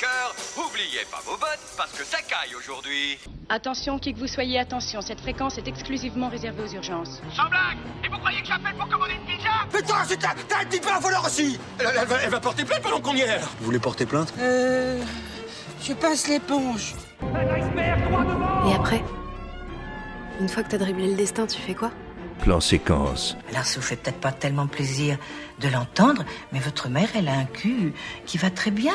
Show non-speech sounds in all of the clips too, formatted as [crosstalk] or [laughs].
cœur, oubliez pas vos bottes parce que ça caille aujourd'hui. Attention, qui que vous soyez, attention, cette fréquence est exclusivement réservée aux urgences. Sans blague Et vous croyez que j'appelle pour commander une pizza? Putain, c'est un, t'as un petit peu un voleur aussi elle, elle va, elle va porter plainte pendant qu'on y est Vous voulez porter plainte? Euh. Je passe l'éponge. Et après Une fois que t'as dribblé le destin, tu fais quoi? Plan séquence. Alors ça vous fait peut-être pas tellement plaisir de l'entendre, mais votre mère, elle a un cul qui va très bien.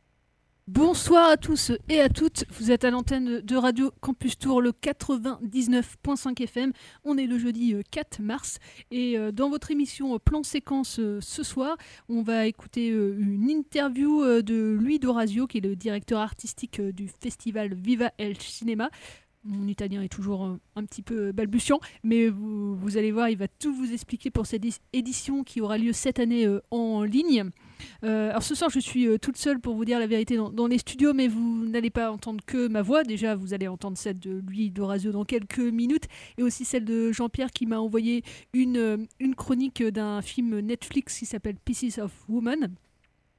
Bonsoir à tous et à toutes, vous êtes à l'antenne de Radio Campus Tour, le 99.5 FM. On est le jeudi 4 mars et euh, dans votre émission Plan Séquence euh, ce soir, on va écouter euh, une interview de Louis Dorazio, qui est le directeur artistique du festival Viva El Cinema. Mon italien est toujours un, petit peu balbutiant, mais vous, vous, allez voir, il va tout vous expliquer pour cette édition qui aura lieu cette année euh, en ligne. Euh, alors ce soir, je suis euh, toute seule pour vous dire la vérité dans, les studios, mais vous n'allez pas entendre que ma voix. Déjà, vous allez entendre celle de lui, d'Orazio, dans quelques minutes, et aussi celle de Jean-Pierre qui m'a envoyé une, une chronique d'un film Netflix qui s'appelle Pieces of Woman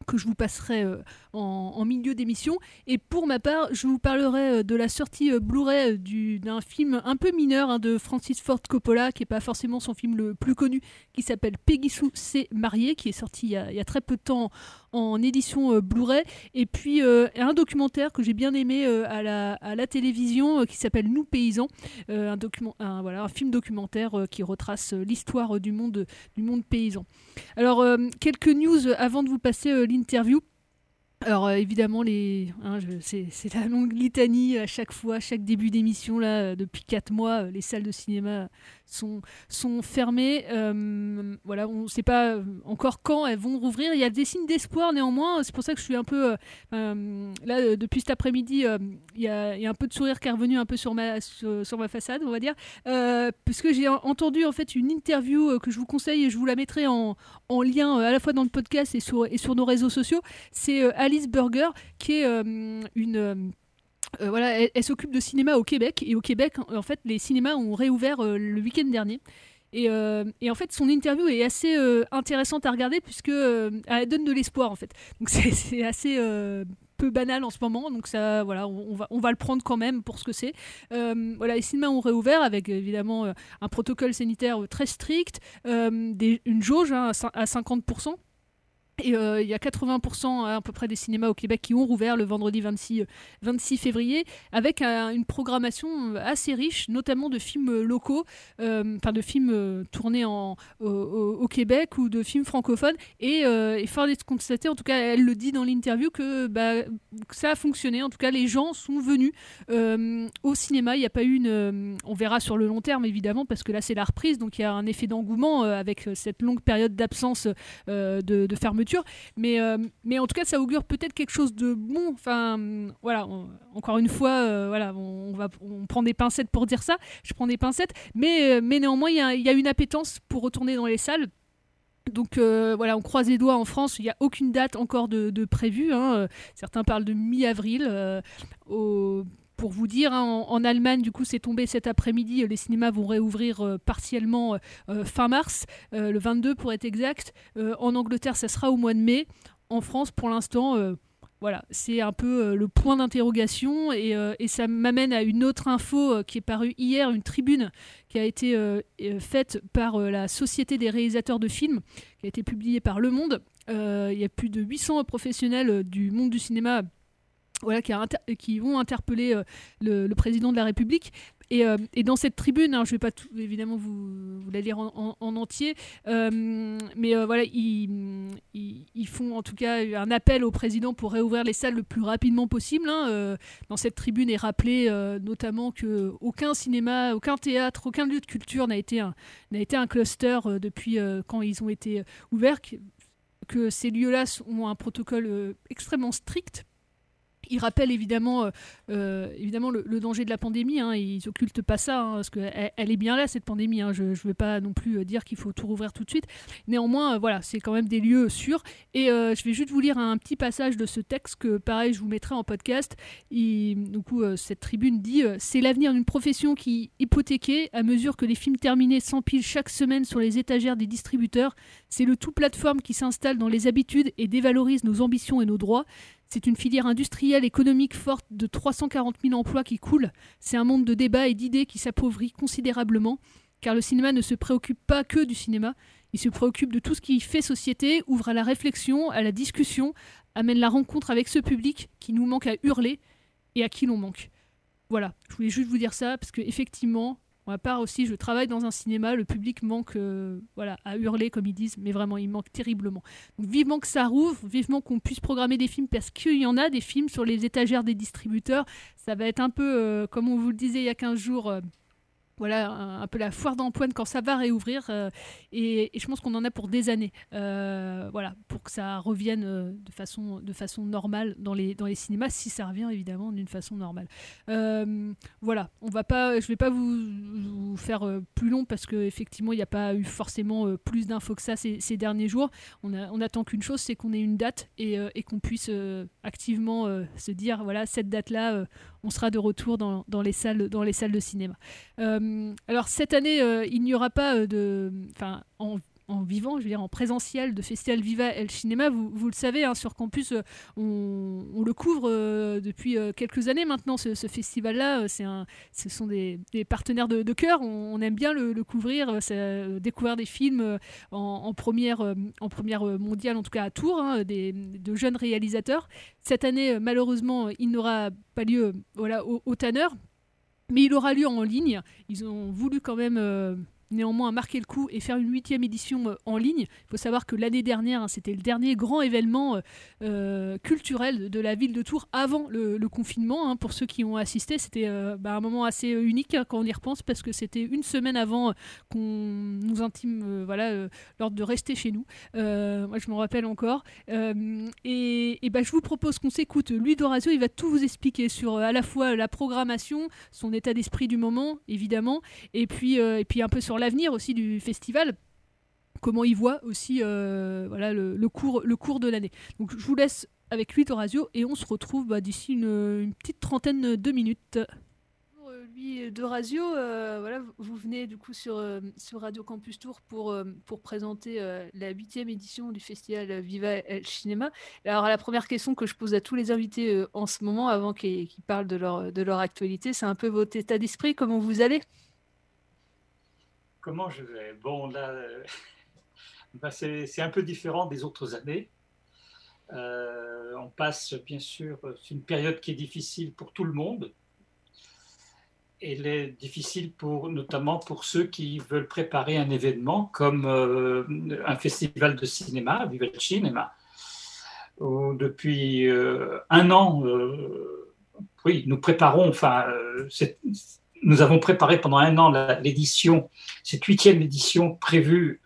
que je vous passerai euh, en, milieu d'émission. Et pour ma part, je vous parlerai euh, de la sortie euh, Blu-ray d'un film un peu mineur hein, de Francis Ford Coppola, qui n'est pas forcément son film le plus connu, qui s'appelle Peggy Sue s'est mariée, qui est sorti il y, a, il y, a, très peu de temps en édition Blu-ray. Et puis un documentaire que j'ai bien aimé à, la, à la télévision, qui s'appelle Nous paysans, un, document, un, voilà, un film documentaire qui retrace l'histoire du monde, du monde paysan. Alors, quelques news avant de vous passer l'interview. Alors euh, évidemment, les, hein, c'est la longue litanie à chaque fois, chaque début d'émission là, euh, depuis quatre mois, euh, les salles de cinéma sont, sont fermées. Voilà, on ne sait pas encore quand elles vont rouvrir. Il y a des signes d'espoir néanmoins. C'est pour ça que je suis un peu là depuis cet après-midi. Il, y a, un peu de sourire qui est revenu un peu sur ma sur, ma façade, on va dire, puisque j'ai entendu en fait une interview que je vous conseille et je vous la mettrai en, en lien à la fois dans le podcast et sur et sur nos réseaux sociaux. C'est Alice Burger qui est une euh, voilà, elle, s'occupe de cinéma au Québec et au Québec, en fait, les cinémas ont réouvert euh, le week-end dernier. Et, euh, et, en fait, son interview est assez euh, intéressante à regarder puisque elle donne de l'espoir en fait. Donc [laughs] c'est assez peu banal en ce moment, donc ça, voilà, on, va, on va le prendre quand même pour ce que c'est. voilà, les cinémas ont réouvert avec évidemment un protocole sanitaire très strict, une jauge hein, à 50%. Et euh, il y a 80% à, à, peu près des cinémas au Québec qui ont rouvert le vendredi 26, 26 février, avec un, une programmation assez riche, notamment de films locaux, euh, enfin de films euh, tournés au, Québec ou de films francophones. Et, euh, et fort d'être constaté, en tout cas, elle le dit dans l'interview, que, bah, que, ça a fonctionné. En tout cas, les gens sont venus euh, au cinéma. Il n'y a pas eu une. on verra sur le long terme, évidemment, parce que là, c'est la reprise, donc il y a un effet d'engouement avec cette longue période d'absence de fermeture mais, euh, mais en tout cas, ça augure peut-être quelque chose de bon. Enfin, voilà, encore une fois, euh, on, va, on prend des pincettes pour dire ça. Je prends des pincettes, mais, mais néanmoins, il y, a, une appétence pour retourner dans les salles. Donc euh, voilà, on croise les doigts en France, il n'y a aucune date encore de, prévue. Hein. Certains parlent de mi-avril. Euh, pour vous dire, hein, en, Allemagne, du coup, c'est tombé cet après-midi. Les cinémas vont réouvrir euh, partiellement euh, fin mars, euh, le 22 pour être exact. en Angleterre, ça sera au mois de mai. En France, pour l'instant, voilà, c'est un peu le point d'interrogation. Et, ça m'amène à une autre info qui est parue hier, une tribune qui a été faite par la Société des réalisateurs de films, qui a été publiée par Le Monde. il y a plus de 800 professionnels du monde du cinéma voilà, qui, a qui, vont interpeller le, président de la République. Et, euh, dans cette tribune, hein, je ne vais pas évidemment vous, la lire en, en, entier, euh, mais euh, voilà, ils, font en tout cas un appel au président pour réouvrir les salles le plus rapidement possible. Hein. dans cette tribune est rappelé notamment que aucun cinéma, aucun théâtre, aucun lieu de culture n'a été un, été un cluster depuis quand ils ont été ouverts, que ces lieux-là ont un protocole extrêmement strict il rappelle évidemment, euh, euh, évidemment le, danger de la pandémie. Hein, ils occultent pas ça, hein, parce qu'elle elle est bien là, cette pandémie. Hein, je ne vais pas non plus euh, dire qu'il faut tout rouvrir tout de suite. Néanmoins, voilà, c'est quand même des lieux sûrs. Et je vais juste vous lire un petit passage de ce texte que, pareil, je vous mettrai en podcast. du coup, cette tribune dit C'est l'avenir d'une profession qui, hypothéquée, à mesure que les films terminés s'empilent chaque semaine sur les étagères des distributeurs, c'est le tout plateforme qui s'installe dans les habitudes et dévalorise nos ambitions et nos droits. C'est une filière industrielle économique forte de 340 000 emplois qui coulent. C'est un monde de débats et d'idées qui s'appauvrit considérablement, car le cinéma ne se préoccupe pas que du cinéma, il se préoccupe de tout ce qui fait société, ouvre à la réflexion, à la discussion, amène la rencontre avec ce public qui nous manque à hurler et à qui l'on manque. Voilà, je voulais juste vous dire ça parce que effectivement, à part aussi, je travaille dans un cinéma, le public manque euh, voilà, à hurler, comme ils disent, mais vraiment, il manque terriblement. Donc, vivement que ça rouvre, vivement qu'on puisse programmer des films, parce qu'il y en a des films sur les étagères des distributeurs. Ça va être un peu, euh, comme on vous le disait il y a 15 jours, euh, voilà, un, peu la foire d'empoigne quand ça va réouvrir. Euh, et, je pense qu'on en a pour des années. Euh, voilà, pour que ça revienne euh, de, façon, normale dans les, cinémas, si ça revient évidemment d'une façon normale. voilà, on va pas, je vais pas vous, faire plus long parce qu'effectivement, il n'y a pas eu forcément plus d'infos que ça ces, derniers jours. On, attend qu'une chose, c'est qu'on ait une date et, et qu'on puisse activement se dire, voilà, cette date-là, on sera de retour dans, les, salles, dans les salles de cinéma. Euh, alors cette année, euh, il n'y aura pas euh, de... Enfin, en en vivant, je veux dire en présentiel de Festival Viva El Cinéma. Vous, le savez, hein, sur campus, euh, on, le couvre euh, depuis euh, quelques années maintenant, ce, festival-là. C'est un, ce sont des, partenaires de, cœur. On, aime bien le, couvrir, découvrir des films en, première, en première mondiale, en tout cas à Tours, hein, des, de jeunes réalisateurs. Cette année, malheureusement, il n'aura pas lieu voilà, au, au Tanner. Mais il aura lieu en ligne. Ils ont voulu quand même néanmoins marquer le coup et faire une huitième édition euh, en ligne. Il faut savoir que l'année dernière, hein, c'était le dernier grand événement euh, euh, culturel de la ville de Tours avant le, confinement. Hein. pour ceux qui ont assisté, c'était bah, un moment assez unique hein, quand on y repense parce que c'était une semaine avant qu'on nous intime voilà, l'ordre de rester chez nous. moi, je m'en rappelle encore. et, bah, je vous propose qu'on s'écoute. Louis Dorazio, il va tout vous expliquer sur à la fois la programmation, son état d'esprit du moment, évidemment, et puis, et puis un peu sur l'avenir aussi du festival comment il voit aussi euh, voilà, le, cours, le cours de l'année. Donc je vous laisse avec lui Horacio et on se retrouve bah, d'ici une, petite trentaine de minutes. Lui d'Horacio, euh, voilà, vous venez du coup sur, euh, sur Radio Campus Tour pour, pour présenter la huitième édition du festival Viva El Cinéma. Alors la première question que je pose à tous les invités en ce moment, avant qu'ils parlent de leur, de leur actualité, c'est un peu votre état d'esprit, comment vous allez? Comment je vais Bon, là, euh, [laughs] ben, c'est un peu différent des autres années. Euh, on passe, bien sûr, c'est une période qui est difficile pour tout le monde. Elle est difficile pour, notamment pour ceux qui veulent préparer un événement comme euh, un festival de cinéma, Viva le Cinéma, où depuis un an, oui, nous préparons, enfin, nous avons préparé pendant un an l'édition, cette huitième édition prévue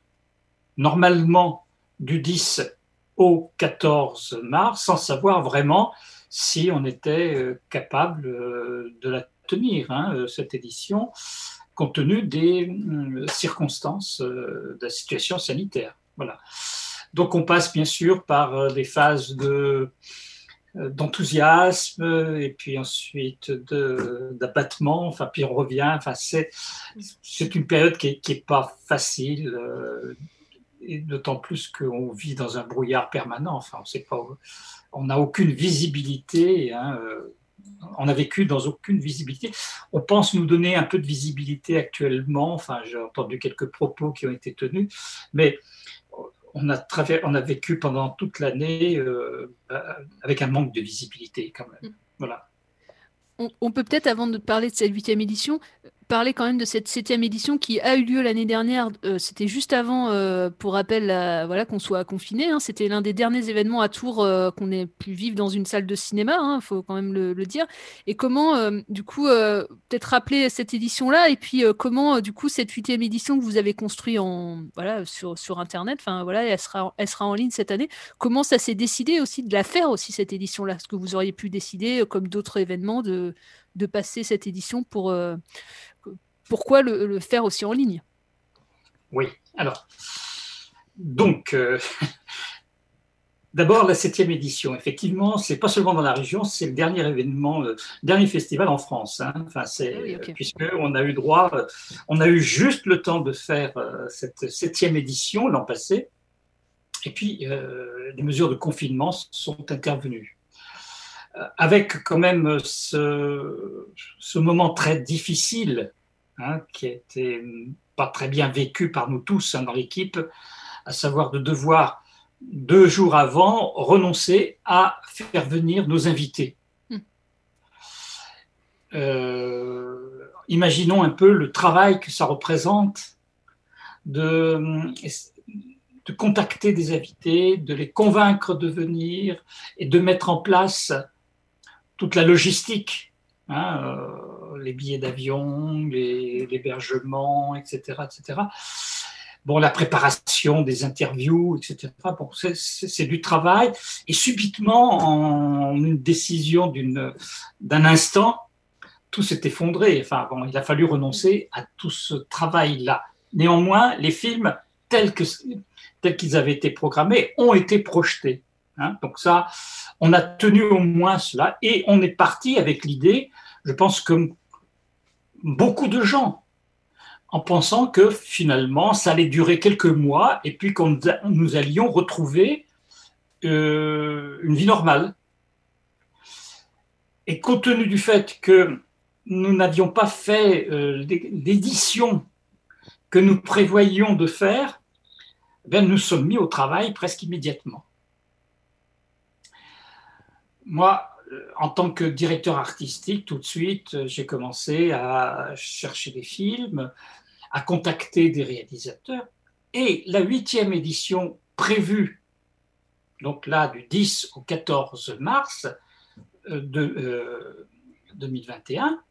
normalement du 10 au 14 mars, sans savoir vraiment si on était euh, capable euh, de la tenir, hein, euh, cette édition, compte tenu des circonstances de la situation sanitaire. Voilà. Donc on passe bien sûr par des phases de d'enthousiasme et puis ensuite d'abattement, enfin puis on revient, enfin c'est une période qui est, pas facile euh, et d'autant plus qu'on vit dans un brouillard permanent, enfin on n'a aucune visibilité, hein, euh, on a vécu dans aucune visibilité. On pense nous donner un peu de visibilité actuellement, enfin j'ai entendu quelques propos qui ont été tenus, mais on a, on a vécu pendant toute l'année euh, avec un manque de visibilité quand même. Voilà. On, on peut peut-être, avant de parler de cette huitième édition, parler quand même de cette septième édition qui a eu lieu l'année dernière. Euh, c'était juste avant, euh, pour rappel, voilà, qu'on soit confiné. hein. C'était l'un des derniers événements à Tours euh, qu'on ait pu vivre dans une salle de cinéma. Il faut quand même le, dire. Et comment, du coup, peut-être rappeler cette édition-là et puis comment, du coup, cette huitième édition que vous avez construite en sur, sur Internet. Enfin voilà, elle sera elle sera en ligne cette année. Comment ça s'est décidé aussi de la faire aussi cette édition-là? Est-ce que vous auriez pu décider, comme d'autres événements, de de passer cette édition pour euh, pourquoi le, le faire aussi en ligne? Oui, alors, donc, euh, [laughs] d'abord la septième édition. Effectivement, c'est pas seulement dans la région, c'est le dernier événement, le dernier festival en France. hein. Enfin, c'est Ah oui, puisque on a eu droit, euh, on a eu juste le temps de faire euh, cette septième édition l'an passé, et puis euh, les mesures de confinement sont intervenues. Avec quand même ce, ce moment très difficile hein, qui hum, pas très bien vécu par nous tous hein, dans l'équipe, à savoir de devoir deux jours avant renoncer à faire venir nos invités. Hmm. Euh, imaginons un peu le travail que ça représente de, de contacter des invités, de les convaincre de venir et de mettre en place toute la logistique, hein, euh, les billets d'avion, l'hébergement, etc., etc. Bon, la préparation des interviews, etc. C'est- du travail. Et subitement, en une décision d'un instant, tout s'est effondré. Enfin, il a fallu renoncer à tout ce travail-là. Néanmoins, les films tels qu'ils avaient été programmés ont été projetés. hein. Donc ça, on a tenu au moins cela et on est parti avec l'idée, je pense que beaucoup de gens, en pensant que finalement ça allait durer quelques mois et puis qu'on nous allions retrouver euh, une vie normale. Et compte tenu du fait que nous n'avions pas fait euh, l'édition que nous prévoyions de faire, ben, nous sommes mis au travail presque immédiatement. Moi, euh, en tant que directeur artistique, tout de suite, euh, j'ai commencé à chercher des films, à contacter des réalisateurs. Et la huitième édition prévue, donc là du 10 au 14 mars euh, de, euh, 2021,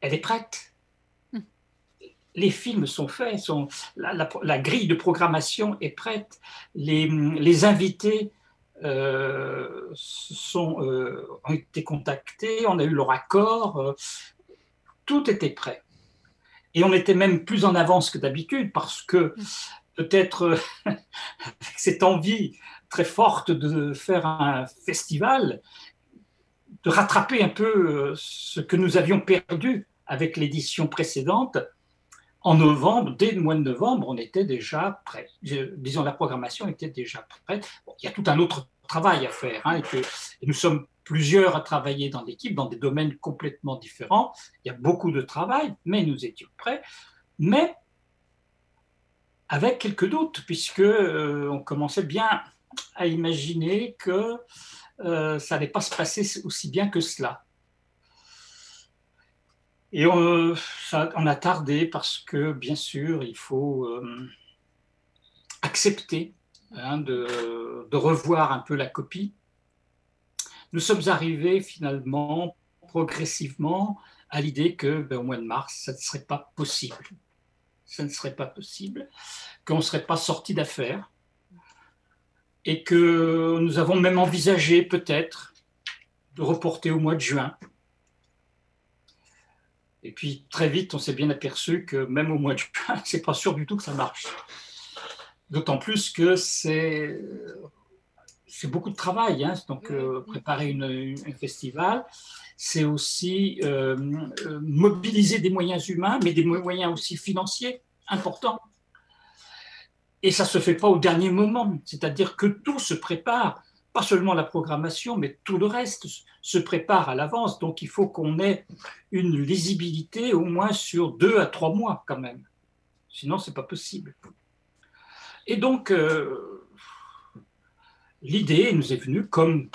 elle est prête. Les films sont faits, sont, la, la- la grille de programmation est prête, les, les invités euh, euh, ont été contactés, on a eu leur accord, euh, tout était prêt. Et on était même plus en avance que d'habitude parce que peut-être [laughs] avec cette envie très forte de faire un festival, de rattraper un peu ce que nous avions perdu avec l'édition précédente, en novembre, dès le mois de novembre, on était déjà prêt. Disons, la programmation était déjà prête. Il y a tout un autre travail à faire. hein, nous sommes plusieurs à travailler dans l'équipe, dans des domaines complètement différents. Il y a beaucoup de travail, mais nous étions prêts. Mais avec quelques doutes, puisque euh, on commençait bien à imaginer que euh, ça n'allait pas se passer aussi bien que cela. Et on, ça- on a tardé parce que, bien sûr, il faut euh, accepter hein, de, de revoir un peu la copie. Nous sommes arrivés finalement progressivement à l'idée que ben, au mois de mars, ça ne serait pas possible. Ça ne serait pas possible, qu'on ne serait pas sorti d'affaires et que nous avons même envisagé peut-être de reporter au mois de juin. Et puis très vite, on s'est bien aperçu que même au mois de juin, [laughs] c'est pas sûr du tout que ça marche. D'autant plus que c'est c'est beaucoup de travail. hein. Donc euh, préparer une- une- un festival, c'est aussi euh, euh, mobiliser des moyens humains, mais des moyens aussi financiers importants. Et ça se fait pas au dernier moment. C'est-à-dire que tout se prépare, pas seulement la programmation, mais tout le reste se prépare à l'avance. Donc il faut qu'on ait une lisibilité au moins sur deux à trois mois quand même. Sinon, c'est pas possible. Et donc, euh, l'idée nous est venue comme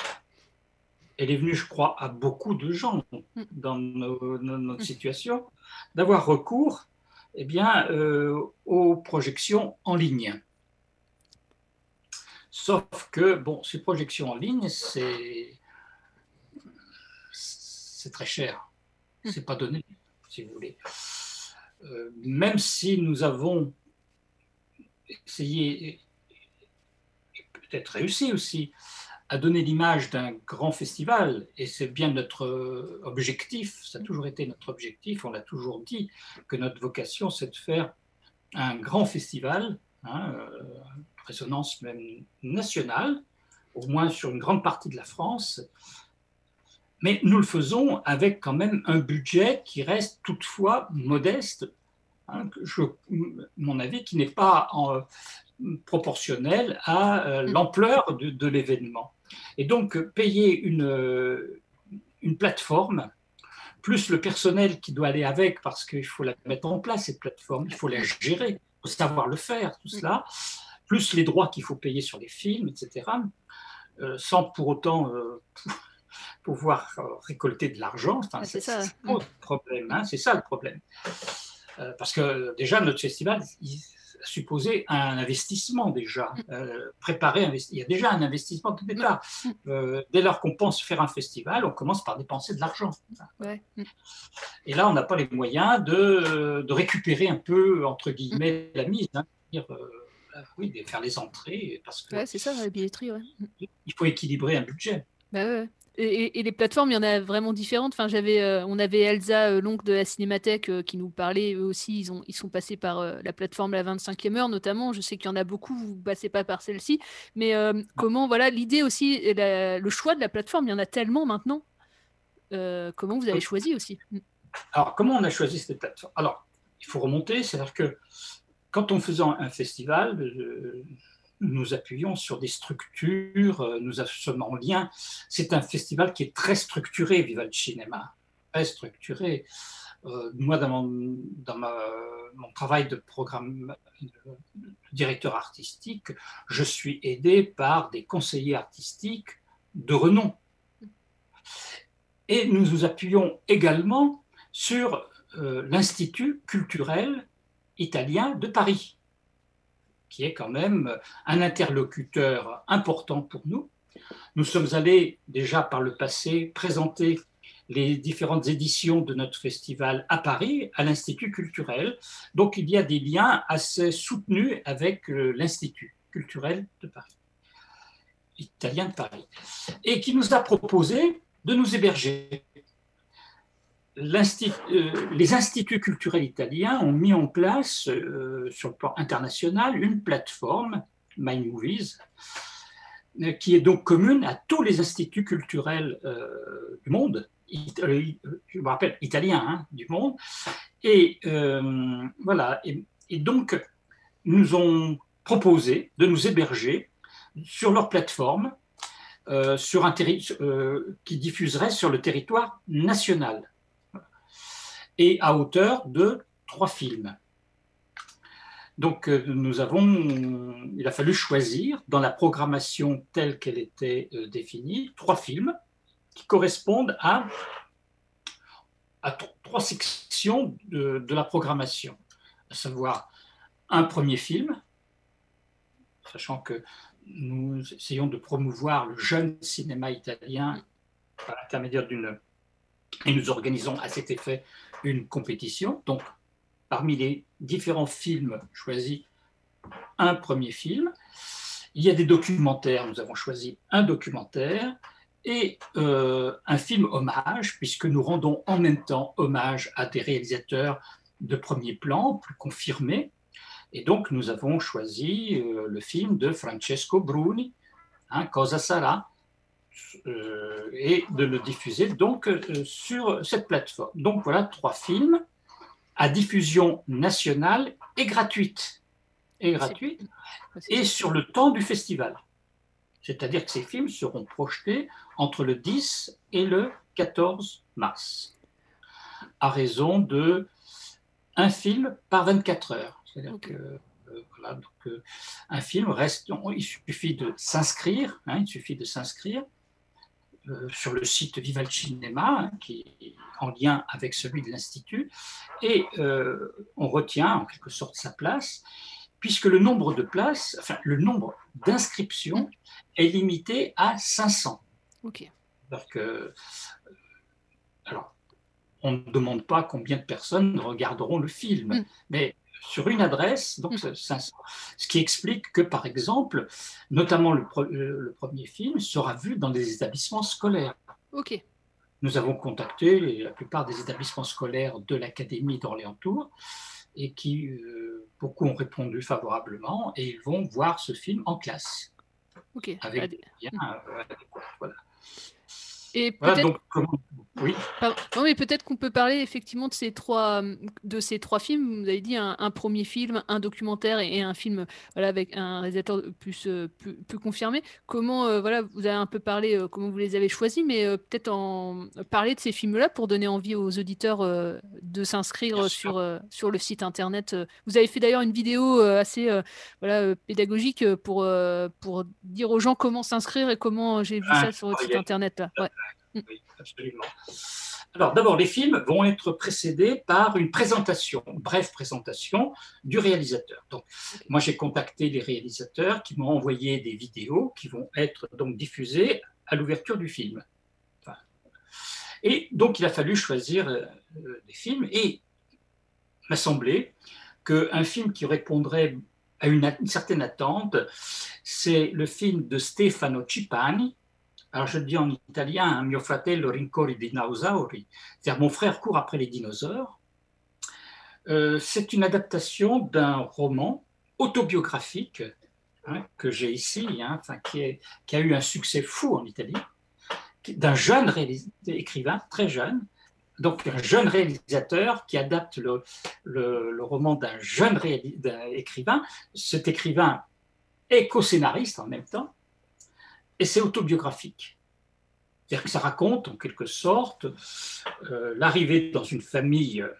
elle est venue, je crois, à beaucoup de gens dans nos- nos- notre situation, d'avoir recours eh bien, euh, aux projections en ligne. Sauf que, bon, ces projections en ligne, c'est très cher. C'est pas donné, si vous voulez. Euh, même si nous avons essayé, et peut-être réussi aussi, à donner l'image d'un grand festival, et c'est bien notre objectif, ça a toujours été notre objectif, on l'a toujours dit, que notre vocation, c'est de faire un grand festival, hein, euh, résonance même nationale, au moins sur une grande partie de la France, mais nous le faisons avec quand même un budget qui reste toutefois modeste, hein, je- mon avis, qui n'est pas en- proportionnel à euh, l'ampleur de, de l'événement. Et donc, payer une, une plateforme, plus le personnel qui doit aller avec, parce qu'il faut la mettre en place, cette plateforme, il faut la gérer, il faut savoir le faire, tout cela, plus les droits qu'il faut payer sur les films, etc., euh, sans pour autant euh, [laughs] pouvoir euh, récolter de l'argent. Ah, c'est ça. c'est un autre problème, hein, c'est ça le problème. Euh, parce que déjà, notre festival il a supposé un investissement déjà, euh, préparer, investi- il y a déjà un investissement de départ. Euh, dès lors qu'on pense faire un festival, on commence par dépenser de l'argent. Ouais. Et là, on n'a pas les moyens de, de récupérer un peu, entre guillemets, la mise. hein. Dire, oui, de faire les entrées, parce que Ouais, c'est ça, la billetterie, ouais. il faut équilibrer un budget. Bah ouais. Et, et- et les plateformes, il y en a vraiment différentes. Enfin, j'avais, euh, on avait Elsa, euh, l'oncle de la Cinémathèque, euh, qui nous parlait. Eux aussi, ils, ont, ils sont passés par euh, la plateforme La 25e heure, notamment. Je sais qu'il y en a beaucoup, vous ne passez pas par celle-ci. Mais comment, voilà, l'idée aussi, la- le choix de la plateforme, il y en a tellement maintenant. Comment vous avez choisi aussi? Alors, comment on a choisi cette plateforme? Alors, il faut remonter, c'est-à-dire que quand on faisait un festival, euh, nous appuyons sur des structures, euh, nous sommes en lien. C'est un festival qui est très structuré, Viva le Cinéma, très structuré. Euh, moi, dans, mon, travail de programme de directeur artistique, je suis aidé par des conseillers artistiques de renom. Et nous nous appuyons également sur l'Institut culturel italien de Paris, qui est quand même un interlocuteur important pour nous. Nous sommes allés déjà par le passé présenter les différentes éditions de notre festival à Paris, à l'Institut culturel. Donc il y a des liens assez soutenus avec euh, l'Institut culturel de Paris, italien de Paris, et qui nous a proposé de nous héberger euh, les instituts culturels italiens ont mis en place, euh, sur le plan international, une plateforme, My Movies, euh, qui est donc commune à tous les instituts culturels du monde, je me rappelle, italiens hein, du monde. Et voilà, et, donc, nous ont proposé de nous héberger sur leur plateforme sur un qui diffuserait sur le territoire national et à hauteur de trois films. Donc euh, nous avons, il a fallu choisir dans la programmation telle qu'elle était euh, définie trois films qui correspondent à, à tr- trois sections de la programmation, à savoir un premier film, sachant que nous essayons de promouvoir le jeune cinéma italien par l'intermédiaire d'une... Et nous organisons à cet effet une compétition. Donc, parmi les différents films choisis, un premier film. Il y a des documentaires, nous avons choisi un documentaire et euh, un film hommage, puisque nous rendons en même temps hommage à des réalisateurs de premier plan, plus confirmés. Et donc, nous avons choisi euh, le film de Francesco Bruni, hein, Cosa euh, et de le diffuser donc euh, sur cette plateforme. Donc voilà trois films à diffusion nationale et gratuite. Et gratuite, et sur le temps du festival. C'est-à-dire que ces films seront projetés entre le 10 et le 14 mars, à raison de un film par 24 heures. C'est-à-dire que euh, voilà, donc, euh, un film reste, il suffit de s'inscrire, hein, il suffit de s'inscrire euh, sur le site Vival Cinema, hein, qui est en lien avec celui de l'Institut, et euh, on retient en quelque sorte sa place, puisque le nombre de places, enfin le nombre d'inscriptions est limité à 500. Ok. Alors que, alors, on ne demande pas combien de personnes regarderont le film, Mm. mais sur une adresse, donc 500. Ce qui explique que, par exemple, notamment le, pre- le- premier film sera vu dans des établissements scolaires. Ok. Nous avons contacté la plupart des établissements scolaires de l'Académie d'Orléans-Tours et qui, euh, beaucoup ont répondu favorablement et ils vont voir ce film en classe Ok. avec des liens euh, adéquats. Voilà. Et peut-être donc, comment- Oui. Pardon. Non, mais peut-être qu'on peut parler effectivement de ces trois, de ces trois films. Vous avez dit un, un premier film, un documentaire et, et un film voilà, avec un réalisateur plus, euh, plus, plus confirmé. Comment, euh, voilà, vous avez un peu parlé euh, comment vous les avez choisis, mais euh, peut-être en parler de ces films-là pour donner envie aux auditeurs euh, de s'inscrire sur, euh, sur le site internet. euh. Vous avez fait d'ailleurs une vidéo euh, assez euh, voilà, euh, pédagogique euh, pour, euh, pour dire aux gens comment s'inscrire et comment j'ai vu Ah, ça sur votre site internet. Là. Ouais. Oui, absolument. Alors d'abord, les films vont être précédés par une présentation, une brève présentation du réalisateur. Donc, moi, j'ai contacté les réalisateurs qui m'ont envoyé des vidéos qui vont être donc diffusées à l'ouverture du film. Enfin, et donc, il a fallu choisir euh, euh, des films et il m'a semblé qu'un film qui répondrait à une, une certaine attente, c'est le film de Stefano Cipani, alors je le dis en italien, mio fratello rincorre i dinosauri, c'est-à-dire mon frère court après les dinosaures. Euh, c'est une adaptation d'un roman autobiographique hein, que j'ai ici, hein, qui, a eu un succès fou en Italie, d'un jeune écrivain, très jeune, donc un jeune réalisateur qui adapte le, roman d'un jeune écrivain. Cet écrivain est co-scénariste en même temps et c'est autobiographique. C'est-à-dire que ça raconte en quelque sorte euh, l'arrivée dans une famille euh,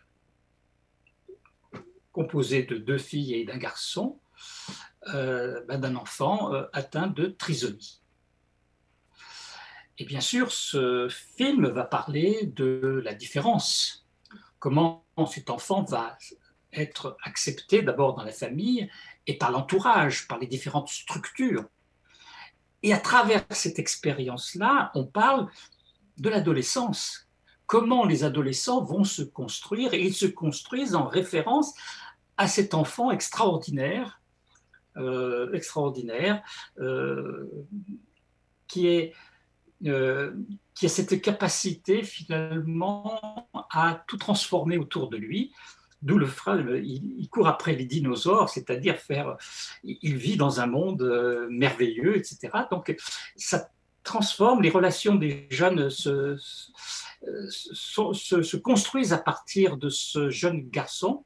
composée de deux filles et d'un garçon, euh, ben, d'un enfant atteint de trisomie. Et bien sûr, ce film va parler de la différence, comment cet enfant va être accepté d'abord dans la famille et par l'entourage, par les différentes structures. Et à travers cette expérience-là, on parle de l'adolescence. Comment les adolescents vont se construire et ils se construisent en référence à cet enfant extraordinaire, euh, extraordinaire, euh, qui est euh, qui a cette capacité finalement à tout transformer autour de lui. D'où le phrase, il, court après les dinosaures, c'est-à-dire faire, il vit dans un monde euh, merveilleux, etc. Donc ça transforme les relations des jeunes se, se, se- se construisent à partir de ce jeune garçon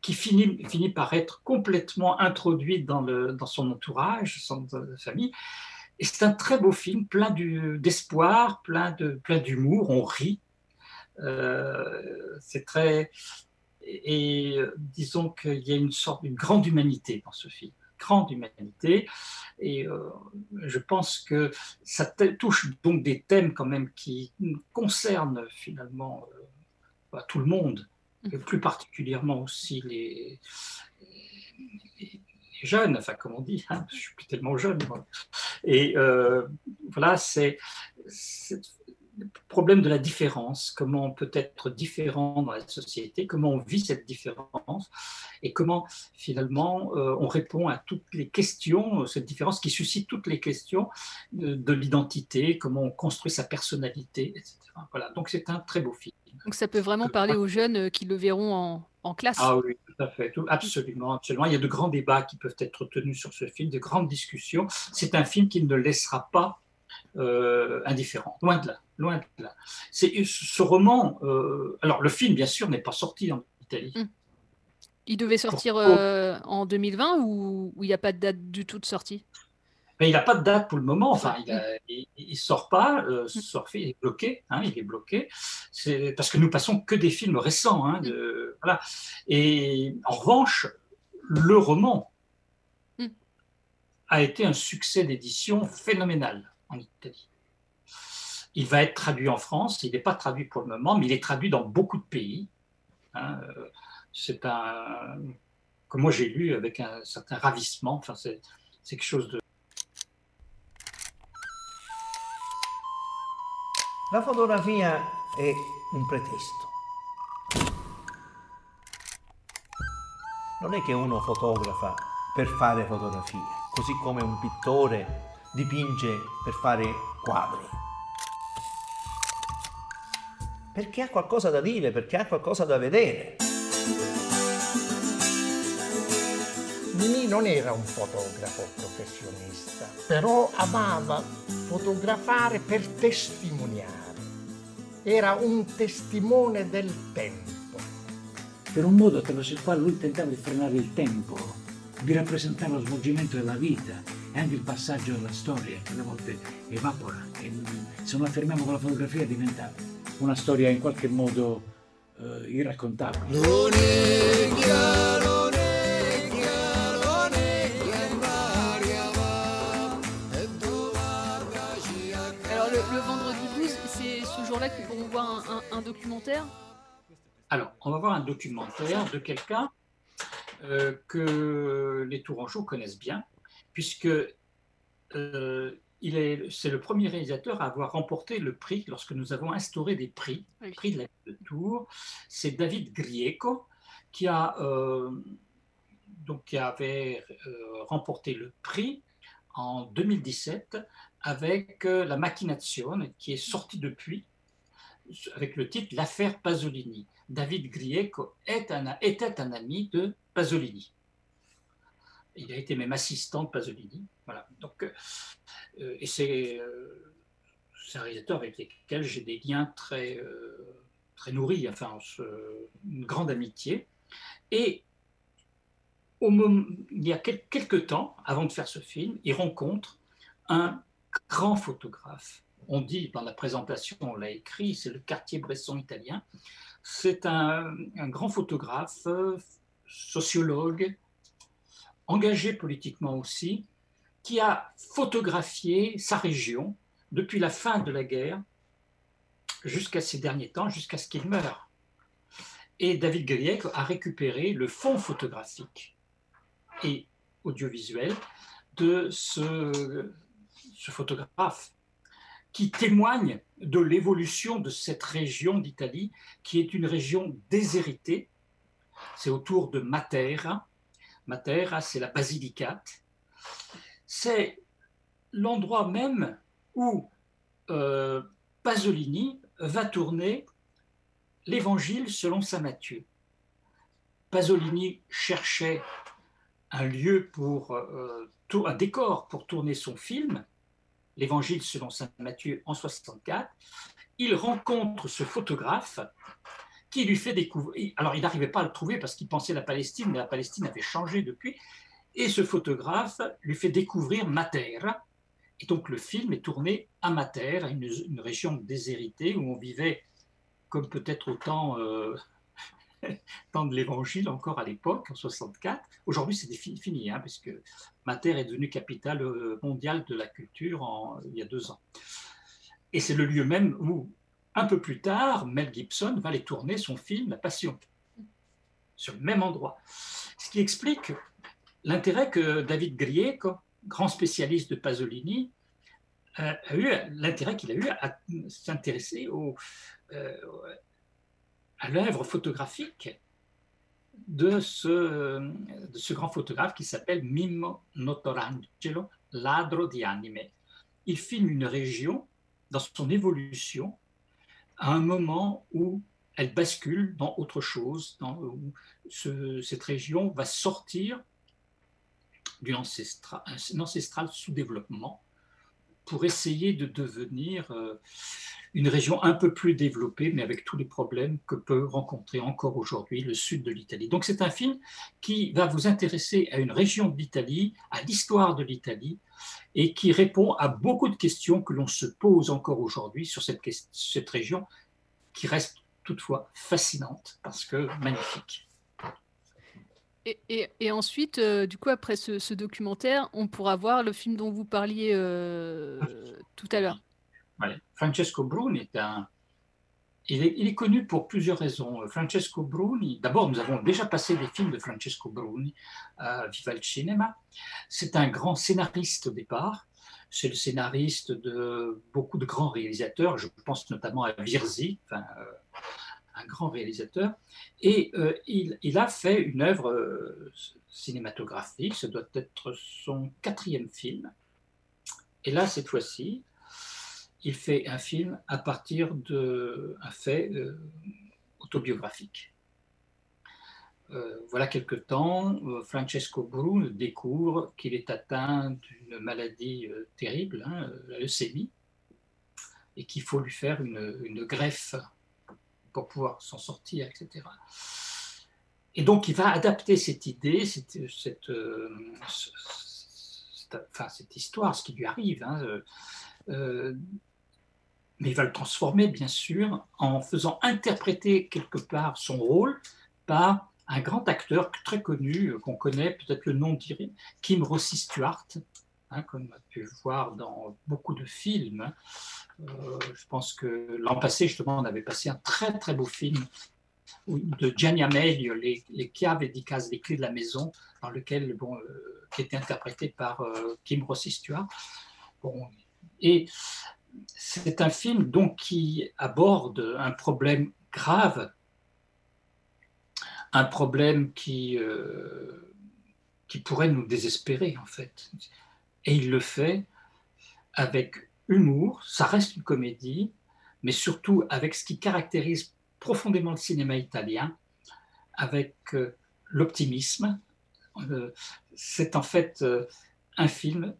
qui finit, finit par être complètement introduit dans, le, dans son entourage, son euh, famille. Et c'est un très beau film, plein d'espoir, plein de plein d'humour, on rit. Euh, c'est très et, euh, disons qu'il y a une sorte d'une grande humanité dans ce film, grande humanité. Et euh, je pense que ça touche donc des thèmes quand même qui concernent finalement euh, bah, tout le monde, et plus particulièrement aussi les, les- les jeunes, enfin comme on dit, hein, je suis plus tellement jeune. moi. Et euh, voilà, c'est problème de la différence, comment on peut être différent dans la société, comment on vit cette différence et comment finalement euh, on répond à toutes les questions, euh, cette différence qui suscite toutes les questions de, de l'identité, comment on construit sa personnalité, etc. Voilà, donc c'est un très beau film. Donc ça peut vraiment parler aux jeunes euh, qui le verront en, en classe. Ah oui, tout à fait, tout- absolument, absolument. Il y a de grands débats qui peuvent être tenus sur ce film, de grandes discussions. C'est un film qui ne laissera pas euh, indifférent, loin de là, loin de là. C'est ce roman. euh, alors le film, bien sûr, n'est pas sorti en Italie. Il devait sortir euh, en 2020 ou il n'y a pas de date du tout de sortie? Mais il n'a pas de date pour le moment. Enfin, il ne sort pas. euh, sort- il est bloqué. hein, il est bloqué. C'est parce que nous passons que des films récents. hein, de- voilà. Et en revanche, le roman Mm. a été un succès d'édition phénoménal en Italie. Il va être traduit en France. Il n'est pas traduit pour le moment, mais il est traduit dans beaucoup de pays. Hein, c'est un que moi j'ai lu avec un certain ravissement. Enfin, c'est quelque chose de. La fotografia è un pretesto. Non è che uno fotografa per fare fotografie, così come un pittore dipinge per fare quadri. Perché ha qualcosa da dire, perché ha qualcosa da vedere. Mimì non era un fotografo professionista, però amava fotografare per testimoniare. Era un testimone del tempo. Per un modo attraverso il quale lui tentava di frenare il tempo, di rappresentare lo svolgimento della vita e anche il passaggio della storia, che alle volte evapora. E se non la fermiamo con la fotografia diventa una storia in qualche modo eh, irraccontabile. là qu'on voit un, un, documentaire? Alors, on va voir un documentaire de quelqu'un euh, que les Tourangeaux connaissent bien, puisque euh, il est, c'est le premier réalisateur à avoir remporté le prix lorsque nous avons instauré des prix, le prix de la de Tours. C'est David Grieco qui a euh, donc qui avait euh, remporté le prix en 2017 avec La Machination, qui est sorti depuis, avec le titre L'affaire Pasolini. David Grieco est un, était un ami de Pasolini. Il a été même assistant de Pasolini. Voilà. Donc, euh, et c'est euh, un réalisateur avec lequel j'ai des liens très, euh, très nourris, enfin, une grande amitié. Et il y a quelques temps, avant de faire ce film, il rencontre un grand photographe on dit dans la présentation, on l'a écrit, c'est le quartier Bresson italien. C'est un, grand photographe, sociologue, engagé politiquement aussi, qui a photographié sa région depuis la fin de la guerre jusqu'à ces derniers temps, jusqu'à ce qu'il meure. Et David Griec a récupéré le fond photographique et audiovisuel de ce, ce photographe qui témoigne de l'évolution de cette région d'Italie, qui est une région déshéritée. C'est autour de Matera. Matera, c'est la Basilicate. C'est l'endroit même où euh, Pasolini va tourner l'Évangile selon saint Matthieu. Pasolini cherchait un lieu pour euh, un décor pour tourner son film l'Évangile selon Saint Matthieu en 64, il rencontre ce photographe qui lui fait découvrir. Alors, il n'arrivait pas à le trouver parce qu'il pensait la Palestine, mais la Palestine avait changé depuis. Et ce photographe lui fait découvrir Matera. Et donc, le film est tourné à Matera, une, une région déshéritée où on vivait, comme peut-être autant [laughs] temps de l'Évangile encore à l'époque, en 64. Aujourd'hui, c'est fini, hein, puisque Mater est devenue capitale euh, mondiale de la culture il y a deux ans. Et c'est le lieu même où, un peu plus tard, Mel Gibson va aller tourner son film La Passion, sur le même endroit. Ce qui explique l'intérêt que David Grier, grand spécialiste de Pasolini, euh, a eu l'intérêt qu'il a eu à s'intéresser euh, à l'œuvre photographique de ce, de ce grand photographe qui s'appelle Mimmo Notorangelo, Ladro di Anime. Il filme une région dans son évolution à un moment où elle bascule dans autre chose, dans, où cette région va sortir ancestral, ancestral sous-développement pour essayer de devenir euh, une région un peu plus développée, mais avec tous les problèmes que peut rencontrer encore aujourd'hui le sud de l'Italie. Donc c'est un film qui va vous intéresser à une région d'Italie, à l'histoire de l'Italie, et qui répond à beaucoup de questions que l'on se pose encore aujourd'hui sur cette, cette région, qui reste toutefois fascinante parce que magnifique. Et, ensuite, euh, du coup, après ce, documentaire, on pourra voir le film dont vous parliez euh, tout à l'heure. Francesco Bruni est un. Il est, connu pour plusieurs raisons. Francesco Bruni, d'abord, nous avons déjà passé des films de Francesco Bruni à Viva il Cinema. C'est un grand scénariste au départ. C'est le scénariste de beaucoup de grands réalisateurs. Je pense notamment à Virzi, euh, un grand réalisateur. Et euh, il, a fait une œuvre euh, cinématographique. Ce doit être son quatrième film. Et là, cette fois-ci, il fait un film à partir d'un fait euh, autobiographique. Voilà quelque temps, Francesco Brun découvre qu'il est atteint d'une maladie terrible, hein, la leucémie, et qu'il faut lui faire une greffe pour pouvoir s'en sortir, etc. Et donc, il va adapter cette idée, cette, cette, cette, enfin, cette histoire, ce qui lui arrive, hein, euh, mais il va le transformer, bien sûr, en faisant interpréter quelque part son rôle par un grand acteur très connu, euh, qu'on connaît, peut-être le nom d'Irim, Kim Rossi Stuart, hein, comme on a pu voir dans beaucoup de films. Euh, je pense que l'an passé, justement, on avait passé un très très beau film de Gianni Amelio, les, les chiaves di casa, les clés de la maison, dans lequel, bon, euh, qui était interprété par euh, Kim Rossi Stuart. Bon, et c'est un film donc qui aborde un problème grave, un problème qui, qui pourrait nous désespérer en fait. Et il le fait avec humour, ça reste une comédie, mais surtout avec ce qui caractérise profondément le cinéma italien, avec euh, l'optimisme. Euh, c'est en fait euh, un film,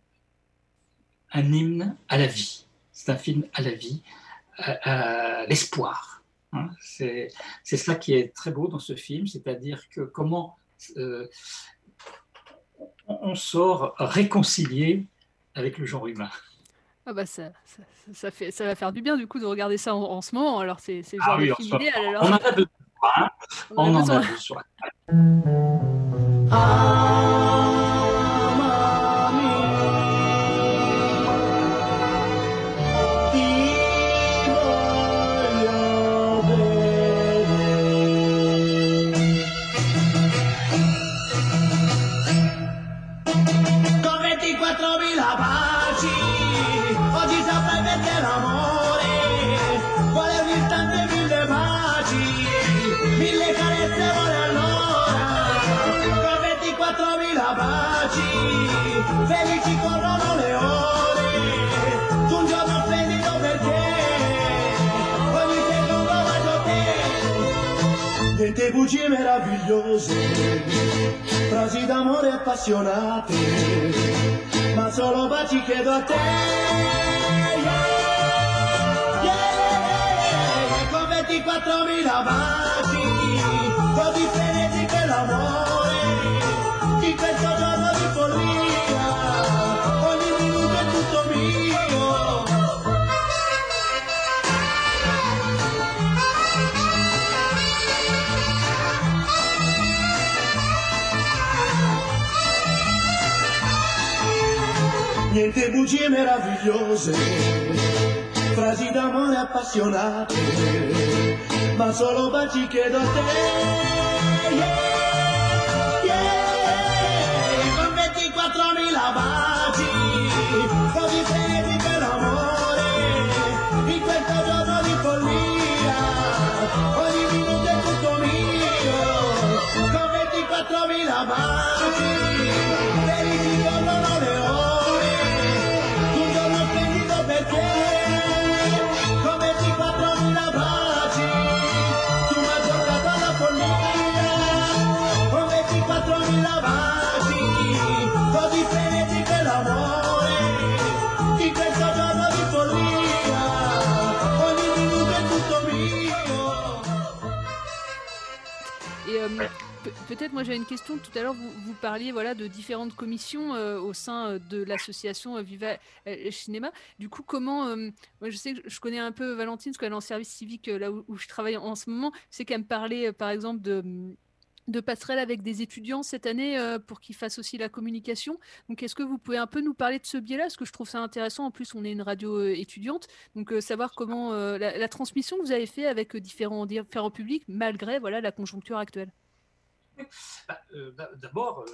un hymne à la vie c'est un film à la vie, à, l'espoir. Hein. C'est ça qui est très beau dans ce film, c'est-à-dire que comment on sort réconcilié avec le genre humain. Ah bah ça, ça, ça, fait, ça va faire du bien du coup de regarder ça en, en ce moment. Alors c'est le genre ah oui, de film idéal. Alors... On en a besoin. Hein on, on en a besoin. Ah. [laughs] Bugie meravigliose, frasi d'amore appassionate, ma solo baci chiedo a te. Yeah, yeah, con 24.000 baci, così frenetico bugie meravigliose, frasi d'amore appassionate, ma solo baci chiedo a te. Yeah, yeah, con 24.000 baci, così per l'amore, in questo giorno di follia, ogni minuto è tutto mio, con 24.000 baci, peut-être moi j'avais une question tout à l'heure vous, vous, parliez voilà de différentes commissions euh, au sein euh, de l'association Viva El Cinéma du coup comment euh, moi je sais que je connais un peu Valentine parce qu'elle est en service civique là où, où, je travaille en ce moment c'est qu'elle me parlait par exemple de de passerelle avec des étudiants cette année euh, pour qu'ils fassent aussi la communication. Donc, est-ce que vous pouvez un peu nous parler de ce biais-là? Parce que je trouve ça intéressant. En plus, on est une radio euh, étudiante. Donc, euh, savoir comment la, la, transmission que vous avez fait avec différents, différents publics, malgré voilà, la conjoncture actuelle. Bah, d'abord,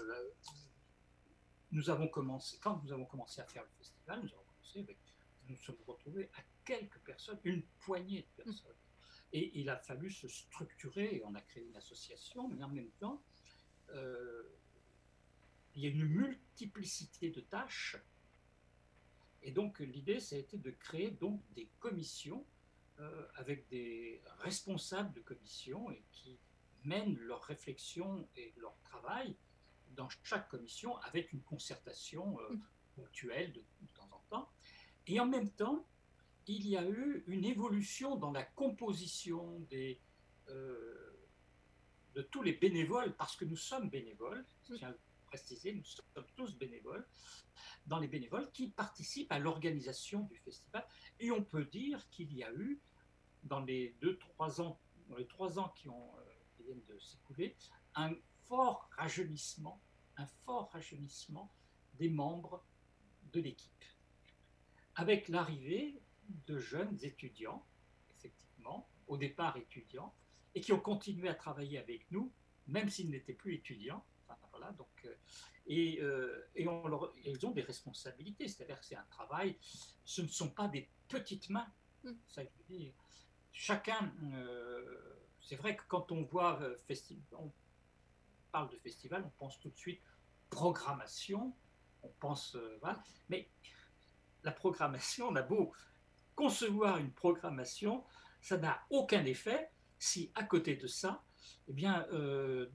nous avons commencé, quand nous avons commencé à faire le festival, nous avons commencé avec, nous sommes retrouvés à quelques personnes, une poignée de personnes. Et il a fallu se structurer, et on a créé une association, mais en même temps, euh, il y a une multiplicité de tâches. Et donc l'idée, ça a été de créer donc des commissions euh, avec des responsables de commissions et mènent leurs réflexions et leur travail dans chaque commission avec une concertation euh, ponctuelle de, de temps en temps. Et en même temps, il y a eu une évolution dans la composition des, euh, de tous les bénévoles, parce que nous sommes bénévoles, je tiens à préciser, nous sommes tous bénévoles, dans les bénévoles qui participent à l'organisation du festival. Et on peut dire qu'il y a eu, dans les deux, trois ans, dans les trois ans qui, ont, viennent de s'écouler, un fort rajeunissement, un fort rajeunissement des membres de l'équipe. Avec l'arrivée de jeunes étudiants, effectivement, au départ étudiants, et qui ont continué à travailler avec nous, même s'ils n'étaient plus étudiants. voilà, donc, euh, et, euh, et on leur, ils ont des responsabilités, c'est-à-dire que c'est un travail, ce ne sont pas des petites mains. Mm. Ça, je veux dire. Chacun, euh, c'est vrai que quand on voit festival, on parle de festival, on pense tout de suite programmation, on pense, voilà, mais la programmation, on a beau concevoir une programmation, ça n'a aucun effet si à côté de ça, eh bien, euh,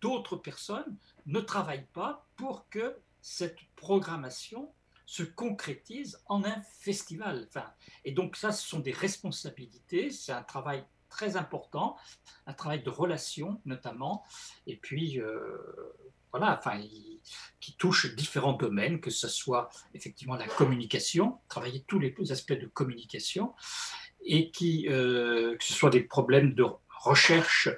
d'autres personnes ne travaillent pas pour que cette programmation se concrétise en un festival. Enfin, et donc ça, ce sont des responsabilités, c'est un travail très important, un travail de relation notamment, et puis euh, voilà, enfin, qui touche différents domaines, que ce soit effectivement la communication, travailler tous les aspects de communication, et qui, euh, que ce soit des problèmes de recherche,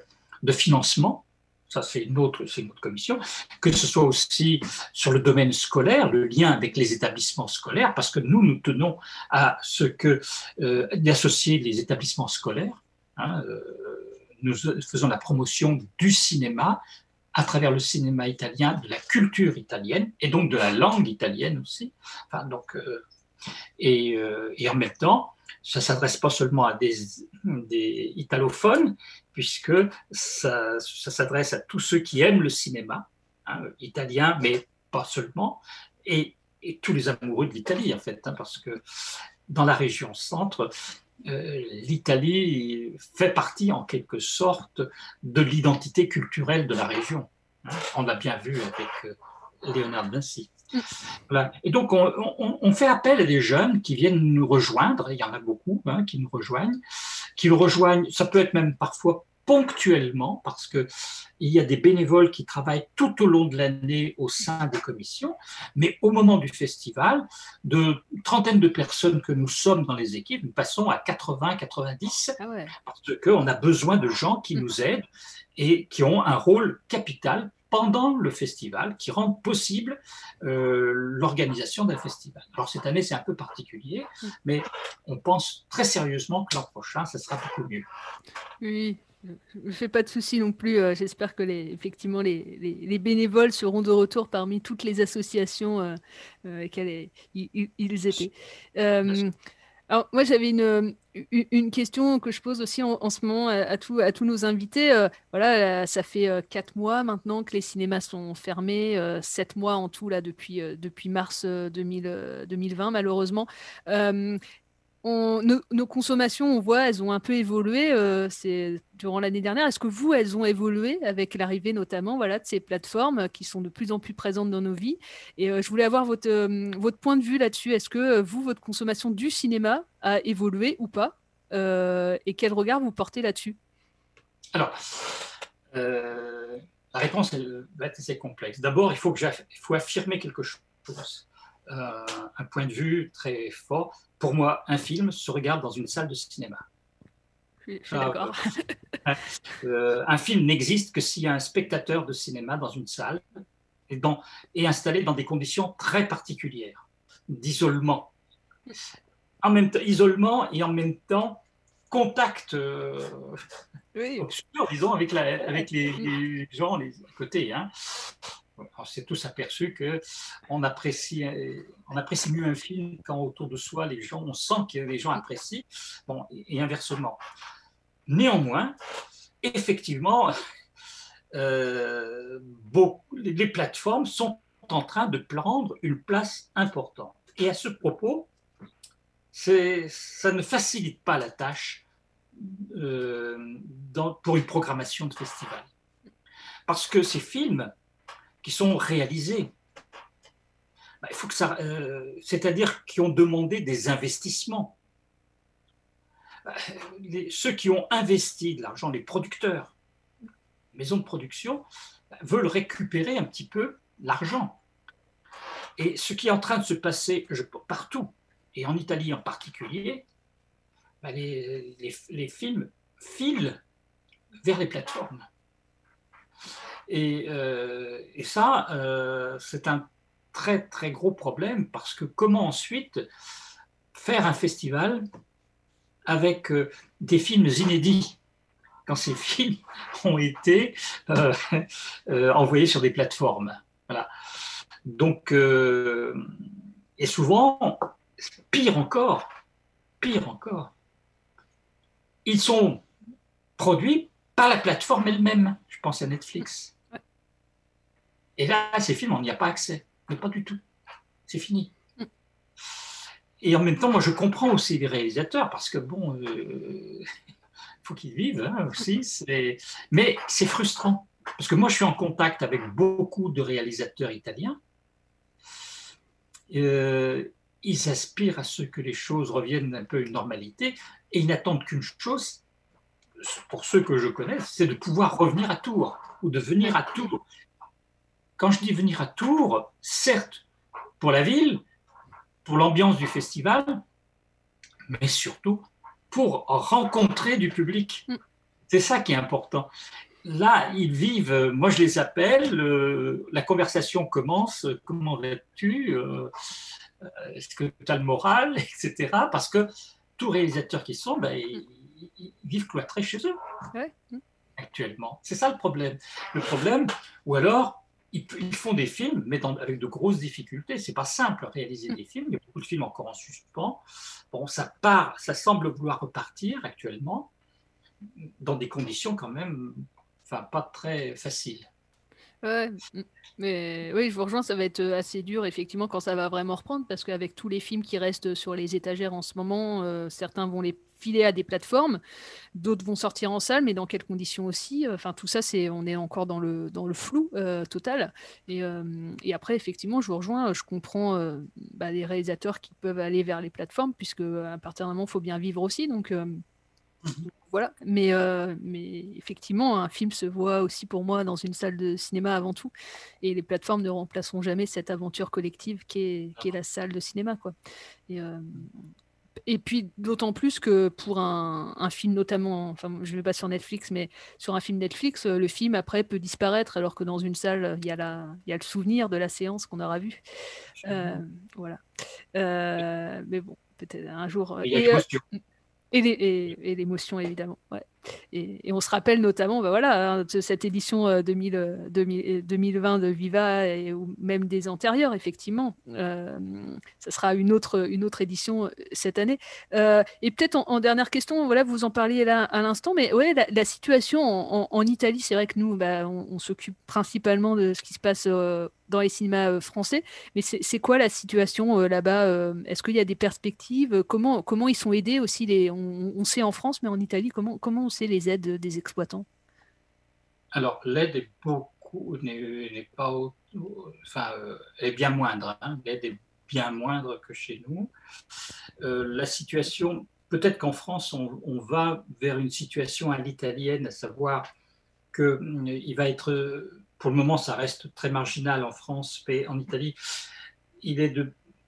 de financement, ça c'est une, autre, autre commission, que ce soit aussi sur le domaine scolaire, le lien avec les établissements scolaires, parce que nous, nous tenons à ce que euh, d'associer les établissements scolaires. Hein, euh, nous faisons la promotion du cinéma, à travers le cinéma italien, de la culture italienne et donc de la langue italienne aussi. Enfin, donc, euh, et, euh, et, en même temps, ça ne s'adresse pas seulement à des, italophones, puisque ça, s'adresse à tous ceux qui aiment le cinéma hein, italien, mais pas seulement, et, tous les amoureux de l'Italie, en fait, hein, parce que dans la région centre, l'Italie fait partie en quelque sorte de l'identité culturelle de la région. Hein. On l'a bien vu avec euh, Léonard Vinci. Et donc, on, fait appel à des jeunes qui viennent nous rejoindre, il y en a beaucoup hein, qui nous rejoignent, qui nous rejoignent, ça peut être même parfois ponctuellement, parce qu'il y a des bénévoles qui travaillent tout au long de l'année au sein des commissions, mais au moment du festival, de trentaine de personnes que nous sommes dans les équipes, nous passons à 80, 90, ah parce qu'on a besoin de gens qui nous aident et qui ont un rôle capital pendant le festival, qui rendent possible euh, l'organisation d'un festival. Alors cette année, c'est un peu particulier, mais on pense très sérieusement que l'an prochain, ce sera beaucoup mieux. Oui, je ne fais pas de soucis non plus. Euh, j'espère que les, effectivement les, les, bénévoles seront de retour parmi toutes les associations euh, euh ils, étaient. Euh, alors moi j'avais une, une question que je pose aussi en, ce moment à, à, à, tous nos invités. voilà, ça fait quatre mois maintenant que les cinémas sont fermés, sept mois en tout là depuis, depuis mars 2000, 2020 malheureusement nos, consommations, on voit, elles ont un peu évolué euh, c'est durant l'année dernière. Est-ce que vous, elles ont évolué avec l'arrivée notamment de ces plateformes qui sont de plus en plus présentes dans nos vies? Et euh, je voulais avoir votre, euh, votre point de vue là-dessus. Est-ce que vous, votre consommation du cinéma a évolué ou pas? Et quel regard vous portez là-dessus? Alors, la réponse va être assez complexe. D'abord, il faut affirmer quelque chose. un point de vue très fort pour moi, un film se regarde dans une salle de cinéma. Je suis, Ah, d'accord. Euh, un film n'existe que s'il y a un spectateur de cinéma dans une salle et, dans- et installé dans des conditions très particulières d'isolement. En même temps, isolement et en même temps contact euh, obscur, disons, avec, la, avec les, les gens les, à côté. Hein. On s'est tous aperçus que on apprécie, euh, on apprécie mieux un film quand autour de soi les gens, on sent que les gens apprécient, bon, et, inversement. Néanmoins, effectivement, euh, les plateformes sont en train de prendre une place importante. Et à ce propos, ça ne facilite pas la tâche euh, pour une programmation de festival. Parce que ces films qui sont réalisés, bah, il faut que ça, euh, c'est-à-dire qui ont demandé des investissements. Bah, ceux qui ont investi de l'argent, les producteurs, maisons de production, bah, veulent récupérer un petit peu l'argent. Et ce qui est en train de se passer partout, et en Italie en particulier, les films filent vers les plateformes. Et, euh, et ça, euh, c'est un très très gros problème parce que comment ensuite faire un festival avec euh, des films inédits? Quand ces [laughs] films ont été [laughs] envoyés sur des plateformes. Donc, et souvent, pire encore, pire encore, ils sont produits par la plateforme elle-même. Je pense à Netflix. Et là, ces films, on n'y a pas accès. Mais pas du tout. C'est fini. Et en même temps, moi, je comprends aussi les réalisateurs parce que, bon, il [laughs] faut qu'ils vivent hein, aussi. Mais c'est frustrant. Parce que moi, je suis en contact avec beaucoup de réalisateurs italiens. Euh, ils aspirent à ce que les choses reviennent un peu à une normalité et ils n'attendent qu'une chose, pour ceux que je connais, c'est de pouvoir revenir à Tours ou de venir à Tours. Quand je dis venir à Tours, certes, pour la ville, pour l'ambiance du festival, mais surtout pour rencontrer du public. C'est ça qui est important. Là, ils vivent, moi je les appelle, euh, la conversation commence, comment vas-tu, euh, euh, est-ce que tu as le moral, [laughs] etc. Parce que tous réalisateurs qui sont, ben, ils, ils vivent cloîtrés chez eux Ouais. actuellement. C'est ça le problème. Le problème, ou alors, ils, font des films, mais dans- avec de grosses difficultés. C'est pas simple à réaliser des films. Il y a beaucoup de films encore en suspens. Bon, ça part, ça semble vouloir repartir actuellement dans des conditions quand même, enfin, pas très faciles. Ouais, mm. mais oui, je vous rejoins, ça va être euh, assez dur effectivement quand ça va vraiment reprendre parce qu'avec tous les films qui restent sur les étagères en ce moment, euh, certains vont les filer à des plateformes, d'autres vont sortir en salle, mais dans quelles conditions aussi? Enfin, tout ça, c'est on est encore dans le dans le flou euh, total. Et, euh, et après, effectivement, je vous rejoins, je comprends euh, bah, les réalisateurs qui peuvent aller vers les plateformes puisque à partir d'un moment, il faut bien vivre aussi, donc. euh, voilà, mais, euh, mais effectivement, un film se voit aussi pour moi dans une salle de cinéma avant tout, et les plateformes ne remplaceront jamais cette aventure collective qui est, qui est la salle de cinéma, quoi. Et, euh, et puis d'autant plus que pour un, un film notamment, enfin je ne vais pas sur Netflix, mais sur un film Netflix, euh, le film après peut disparaître alors que dans une salle, il y a, la, il y a le souvenir de la séance qu'on aura vue. Euh, voilà. Euh, mais bon, peut-être un jour. Et et, euh, l'émotion. et l'émotion, évidemment. Ouais. Et, et on se rappelle notamment bah voilà, hein, de cette édition euh, 2000, euh, 2000, euh, 2020 de Viva, et, ou même des antérieures, effectivement. Euh, ça sera une autre, une autre édition euh, cette année. Euh, et peut-être en, en dernière question, voilà, vous en parliez là à l'instant, mais ouais, la, la situation en, en- en Italie, c'est vrai que nous, bah, on, on s'occupe principalement de ce qui se passe euh, dans les cinémas euh, français, mais c'est c'est quoi la situation euh, là-bas euh, Est-ce qu'il y a des perspectives comment, comment ils sont aidés aussi les, on, on sait en France, mais en Italie, comment, comment les aides des exploitants? Alors, l'aide est beaucoup, n'est pas, enfin, euh, est bien moindre. hein. L'aide est bien moindre que chez nous. Euh, la situation, peut-être qu'en France, on, va vers une situation à l'italienne, à savoir que hum, il va être, pour le moment, ça reste très marginal en France, mais en Italie, il est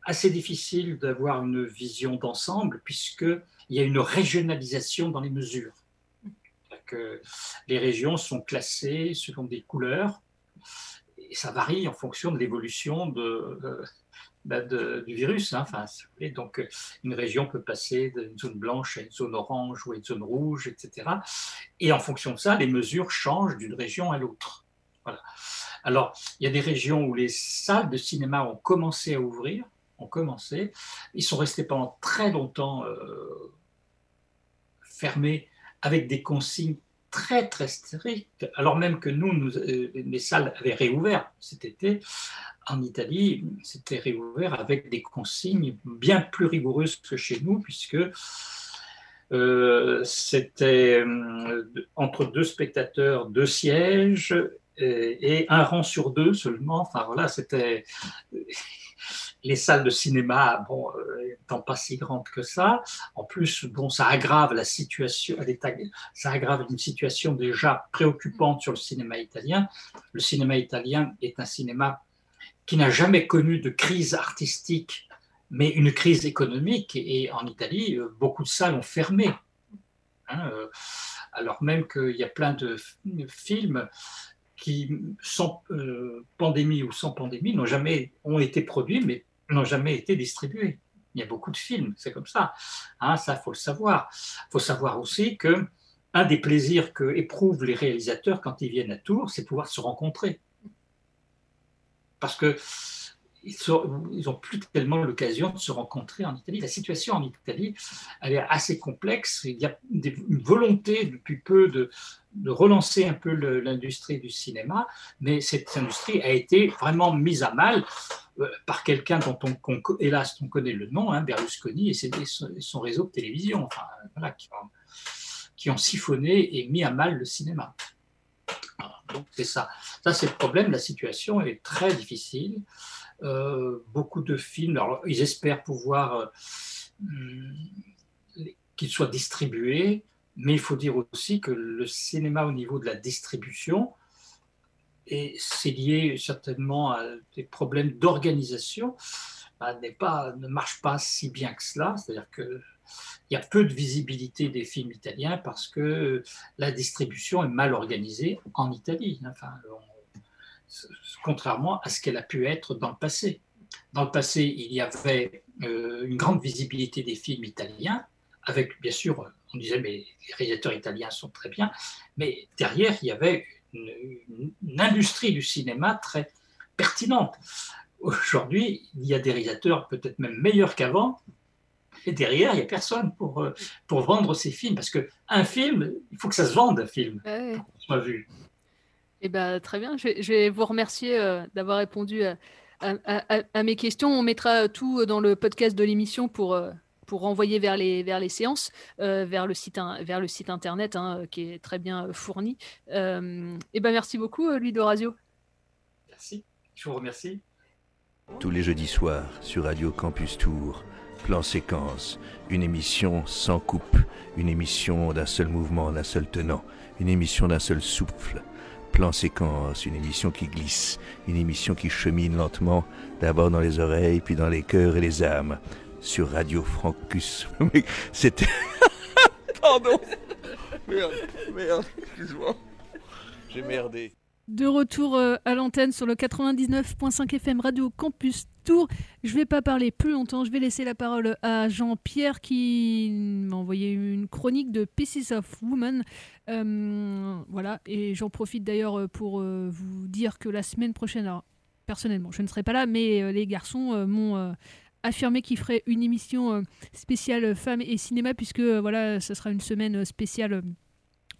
assez difficile d'avoir une vision d'ensemble puisque il y a une régionalisation dans les mesures. Les régions sont classées selon des couleurs et ça varie en fonction de l'évolution de, euh, bah, du virus. hein. Enfin, donc, euh, une région peut passer d'une zone blanche à une zone orange ou à une zone rouge, etc. Et en fonction de ça, les mesures changent d'une région à l'autre. Voilà. Alors, il y a des régions où les salles de cinéma ont commencé à ouvrir, ont commencé. Ils sont restés pendant très longtemps euh, fermés avec des consignes très très strictes, alors même que nous, nous euh, les salles avaient réouvert cet été. En Italie, c'était réouvert avec des consignes bien plus rigoureuses que chez nous, puisque euh, c'était euh, entre deux spectateurs, deux sièges et, et un rang sur deux seulement. Enfin voilà, c'était les salles de cinéma, bon, euh, étant pas si grandes que ça. En plus, bon, ça aggrave la situation, ça aggrave une situation déjà préoccupante sur le cinéma italien. Le cinéma italien est un cinéma qui n'a jamais connu de crise artistique, mais une crise économique. Et en Italie, euh, beaucoup de salles ont fermé. Hein, euh, alors même qu'il y a plein de films qui, sans euh, pandémie ou sans pandémie, n'ont jamais ont été produits, mais n'ont jamais été distribués. Il y a beaucoup de films, c'est comme ça. Hein, ça, faut le savoir. Il faut savoir aussi que un des plaisirs que éprouvent les réalisateurs quand ils viennent à Tours, c'est pouvoir se rencontrer. Parce que ils n'ont plus tellement l'occasion de se rencontrer en Italie. La situation en Italie, elle est assez complexe. Il y a une volonté depuis peu de, relancer un peu l'industrie du cinéma, mais cette industrie a été vraiment mise à mal euh, par quelqu'un dont on, hélas, on connaît le nom, hein, Berlusconi, et, son, réseau de télévision, qui ont siphonné et mis à mal le cinéma. Donc c'est ça. Ça, c'est le problème. La situation est très difficile. Euh, beaucoup de films, alors, ils espèrent pouvoir euh, qu'ils soient distribués, mais il faut dire aussi que le cinéma au niveau de la distribution, et c'est lié certainement à des problèmes d'organisation, n'est pas, ne marche pas si bien que cela. C'est-à-dire qu'il y a peu de visibilité des films italiens parce que la distribution est mal organisée en Italie. Enfin, on- contrairement à ce qu'elle a pu être dans le passé. Dans le passé, il y avait euh, une grande visibilité des films italiens, avec bien sûr, on disait, mais les réalisateurs italiens sont très bien, mais derrière, il y avait une industrie du cinéma très pertinente. Aujourd'hui, il y a des réalisateurs peut-être même meilleurs qu'avant, et derrière, il n'y a personne pour, euh, pour vendre ces films, parce qu'un film, il faut que ça se vende, un film, Ouais. pour qu'on soit vu. Eh ben, très bien, je vais, je vais vous remercier euh, d'avoir répondu à, à- à- à mes questions. On mettra tout dans le podcast de l'émission pour, euh, pour renvoyer vers les, vers les séances, euh, vers, le site, in- vers le site internet hein, qui est très bien euh, fourni. Euh, eh ben, merci beaucoup, euh, Louis Dorazio. Merci, je vous remercie. Tous les jeudis soirs sur Radio Campus Tour, plan séquence, une émission sans coupe, une émission d'un seul mouvement, d'un seul tenant, une émission d'un seul souffle. Plan séquence, une émission qui glisse, une émission qui chemine lentement, d'abord dans les oreilles, puis dans les cœurs et les âmes, sur Radio Francus. [laughs] C'était... [laughs] Pardon Merde, merde, excuse-moi. J'ai merdé. De retour euh, à l'antenne sur le 99.5 FM Radio Campus Tour. Je vais pas parler plus longtemps, je vais laisser la parole à Jean-Pierre qui m'a envoyé une chronique de Pieces of Woman. Euh, voilà, et j'en profite d'ailleurs euh, pour euh, vous dire que la semaine prochaine, alors personnellement, je ne serai pas là, mais les garçons m'ont affirmé qu'ils feraient une émission spéciale femmes et cinéma, puisque voilà, ce sera une semaine spéciale.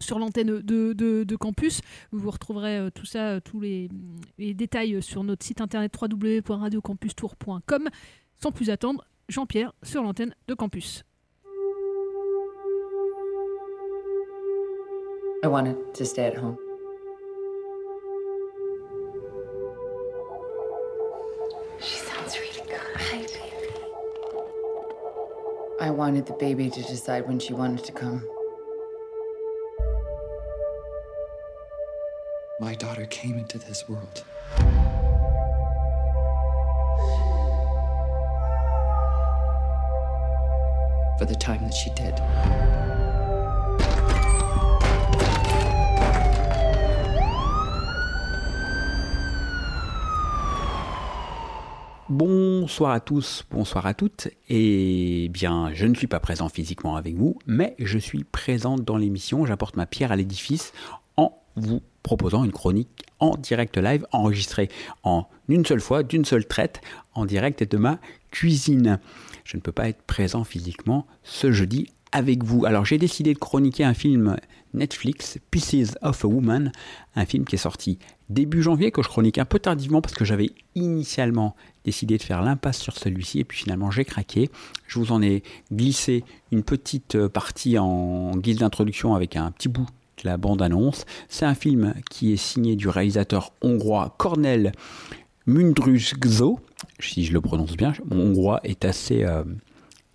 Sur l'antenne de, de- de campus. Vous retrouverez euh, tout ça, euh, tous les, les détails euh, sur notre site internet www.radiocampustour.com. Sans plus attendre, Jean-Pierre sur l'antenne de campus. I wanted to stay at home. She sounds really good. Hi, baby. I wanted the baby to decide when she wanted to come. My daughter came into this world. For the time that she did. Bonsoir à tous, bonsoir à toutes. Et bien, je ne suis pas présent physiquement avec vous, mais je suis présent dans l'émission. J'apporte ma pierre à l'édifice en vous proposant une chronique en direct live, enregistrée en une seule fois, d'une seule traite, en direct de ma cuisine. Je ne peux pas être présent physiquement ce jeudi avec vous. Alors j'ai décidé de chroniquer un film Netflix, Pieces of a Woman, un film qui est sorti début janvier, que je chronique un peu tardivement parce que j'avais initialement décidé de faire l'impasse sur celui-ci et puis finalement j'ai craqué. Je vous en ai glissé une petite euh, partie en guise d'introduction avec un petit bout la bande-annonce. C'est un film qui est signé du réalisateur hongrois Cornel Mundrusgzo, si je le prononce bien, mon hongrois est assez, euh,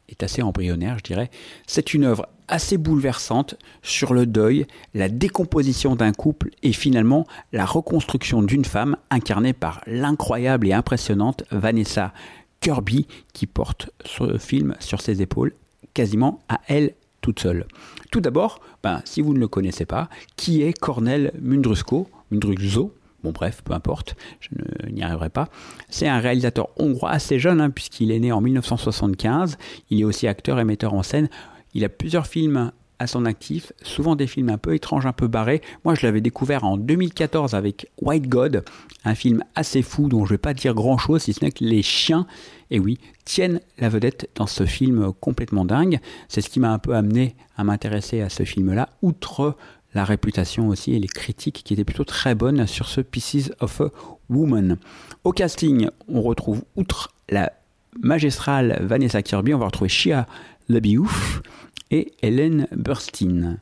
est assez embryonnaire, je dirais. C'est une œuvre assez bouleversante sur le deuil, la décomposition d'un couple et finalement la reconstruction d'une femme incarnée par l'incroyable et impressionnante Vanessa Kirby qui porte ce film sur ses épaules quasiment à elle toute seule. Tout d'abord, ben, si vous ne le connaissez pas, qui est Cornel Mundrusko, Mundruzo Bon bref, peu importe, je n'y arriverai pas. C'est un réalisateur hongrois assez jeune, hein, puisqu'il est né en 1975. Il est aussi acteur et metteur en scène. Il a plusieurs films à son actif, souvent des films un peu étranges, un peu barrés. Moi, je l'avais découvert en 2014 avec White God, un film assez fou dont je ne vais pas dire grand-chose, si ce n'est que les chiens, et oui, tiennent la vedette dans ce film complètement dingue. C'est ce qui m'a un peu amené à m'intéresser à ce film-là, outre la réputation aussi et les critiques qui étaient plutôt très bonnes sur ce Pieces of a Woman. Au casting, on retrouve, outre la magistrale Vanessa Kirby, on va retrouver Shia LaBeouf et Hélène Burstyn.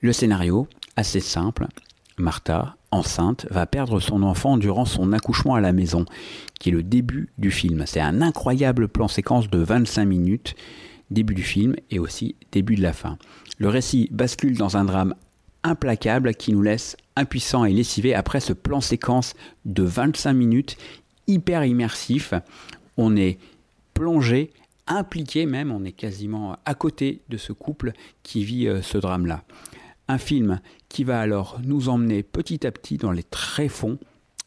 Le scénario, assez simple, Martha, enceinte, va perdre son enfant durant son accouchement à la maison, qui est le début du film. C'est un incroyable plan séquence de 25 minutes, début du film et aussi début de la fin. Le récit bascule dans un drame implacable qui nous laisse impuissants et lessivés après ce plan séquence de 25 minutes hyper immersif. On est plongé impliqué même, on est quasiment à côté de ce couple qui vit euh, ce drame-là. Un film qui va alors nous emmener petit à petit dans les tréfonds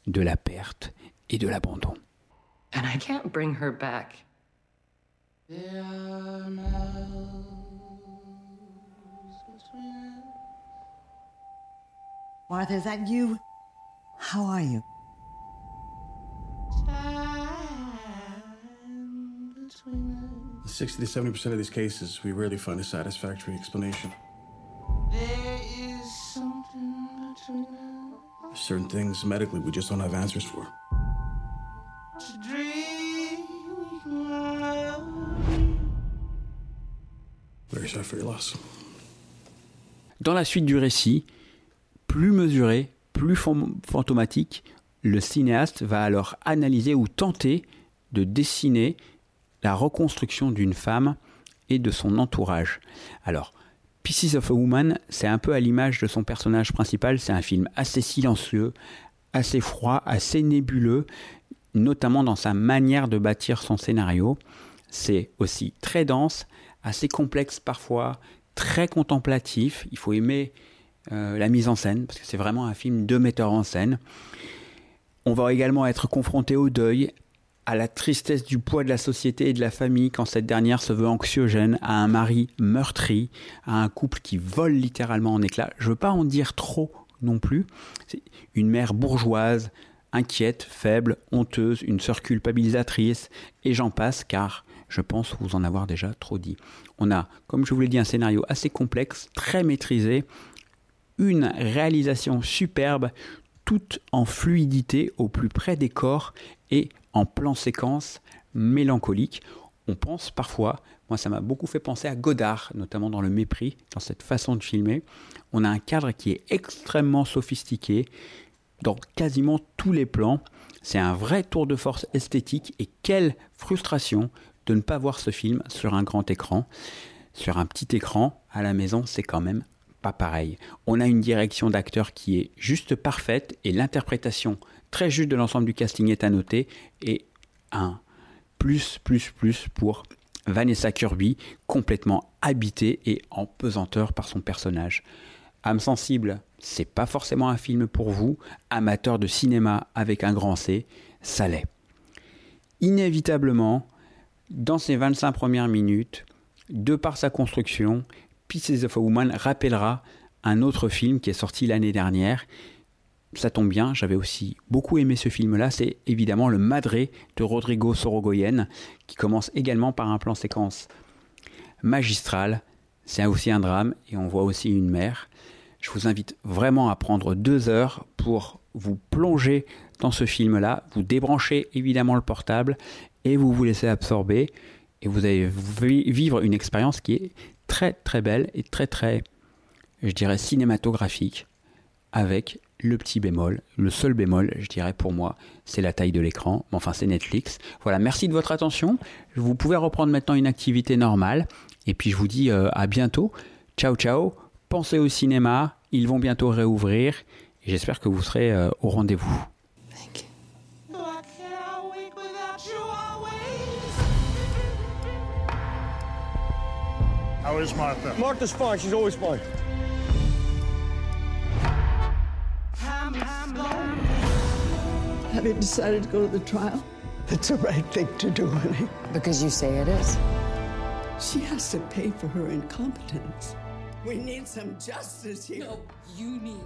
de la perte et de l'abandon. And I can't bring her back. Martha, is that you? How are you? 60 to 70% of these cases, we rarely find a satisfactory explanation. Certain things medically we just don't have answers for. Very sorry for your loss. Dans la suite du récit, plus mesuré, plus fantomatique, le cinéaste va alors analyser ou tenter de dessiner la reconstruction d'une femme et de son entourage. Alors, Pieces of a Woman, c'est un peu à l'image de son personnage principal, c'est un film assez silencieux, assez froid, assez nébuleux, notamment dans sa manière de bâtir son scénario. C'est aussi très dense, assez complexe parfois, très contemplatif, il faut aimer euh, la mise en scène, parce que c'est vraiment un film de metteur en scène. On va également être confronté au deuil, à la tristesse du poids de la société et de la famille quand cette dernière se veut anxiogène, à un mari meurtri, à un couple qui vole littéralement en éclats. Je ne veux pas en dire trop non plus. C'est une mère bourgeoise, inquiète, faible, honteuse, une sœur culpabilisatrice, et j'en passe car je pense vous en avoir déjà trop dit. On a, comme je vous l'ai dit, un scénario assez complexe, très maîtrisé, une réalisation superbe, toute en fluidité au plus près des corps et en plan séquence mélancolique. On pense parfois, moi ça m'a beaucoup fait penser à Godard, notamment dans Le Mépris, dans cette façon de filmer. On a un cadre qui est extrêmement sophistiqué dans quasiment tous les plans. C'est un vrai tour de force esthétique et quelle frustration de ne pas voir ce film sur un grand écran. Sur un petit écran à la maison, c'est quand même pas pareil. On a une direction d'acteur qui est juste parfaite et l'interprétation très juste de l'ensemble du casting est à noter et un plus plus plus pour Vanessa Kirby, complètement habitée et en pesanteur par son personnage. Âme sensible, c'est pas forcément un film pour vous. Amateur de cinéma avec un grand C, ça l'est. inévitablement, dans ces 25 premières minutes, de par sa construction, Pieces of a Woman rappellera un autre film qui est sorti l'année dernière. Ça tombe bien, j'avais aussi beaucoup aimé ce film-là. C'est évidemment Le Madré de Rodrigo Sorogoyen, qui commence également par un plan séquence magistral. C'est aussi un drame et on voit aussi une mère. Je vous invite vraiment à prendre deux heures pour vous plonger dans ce film-là. Vous débranchez évidemment le portable et vous vous laissez absorber. Et vous allez vivre une expérience qui est très très belle et très très, je dirais, cinématographique avec le petit bémol, le seul bémol, je dirais pour moi, c'est la taille de l'écran. Enfin, c'est Netflix. Voilà, merci de votre attention. Vous pouvez reprendre maintenant une activité normale. Et puis, je vous dis euh, à bientôt. Ciao, ciao. Pensez au cinéma. Ils vont bientôt réouvrir. Et j'espère que vous serez euh, au rendez-vous. How is Martha? Martha's fine. She's always fine. Have you decided to go to the trial? It's the right thing to do, honey. Because you say it is. She has to pay for her incompetence. We need some justice here. No, you need.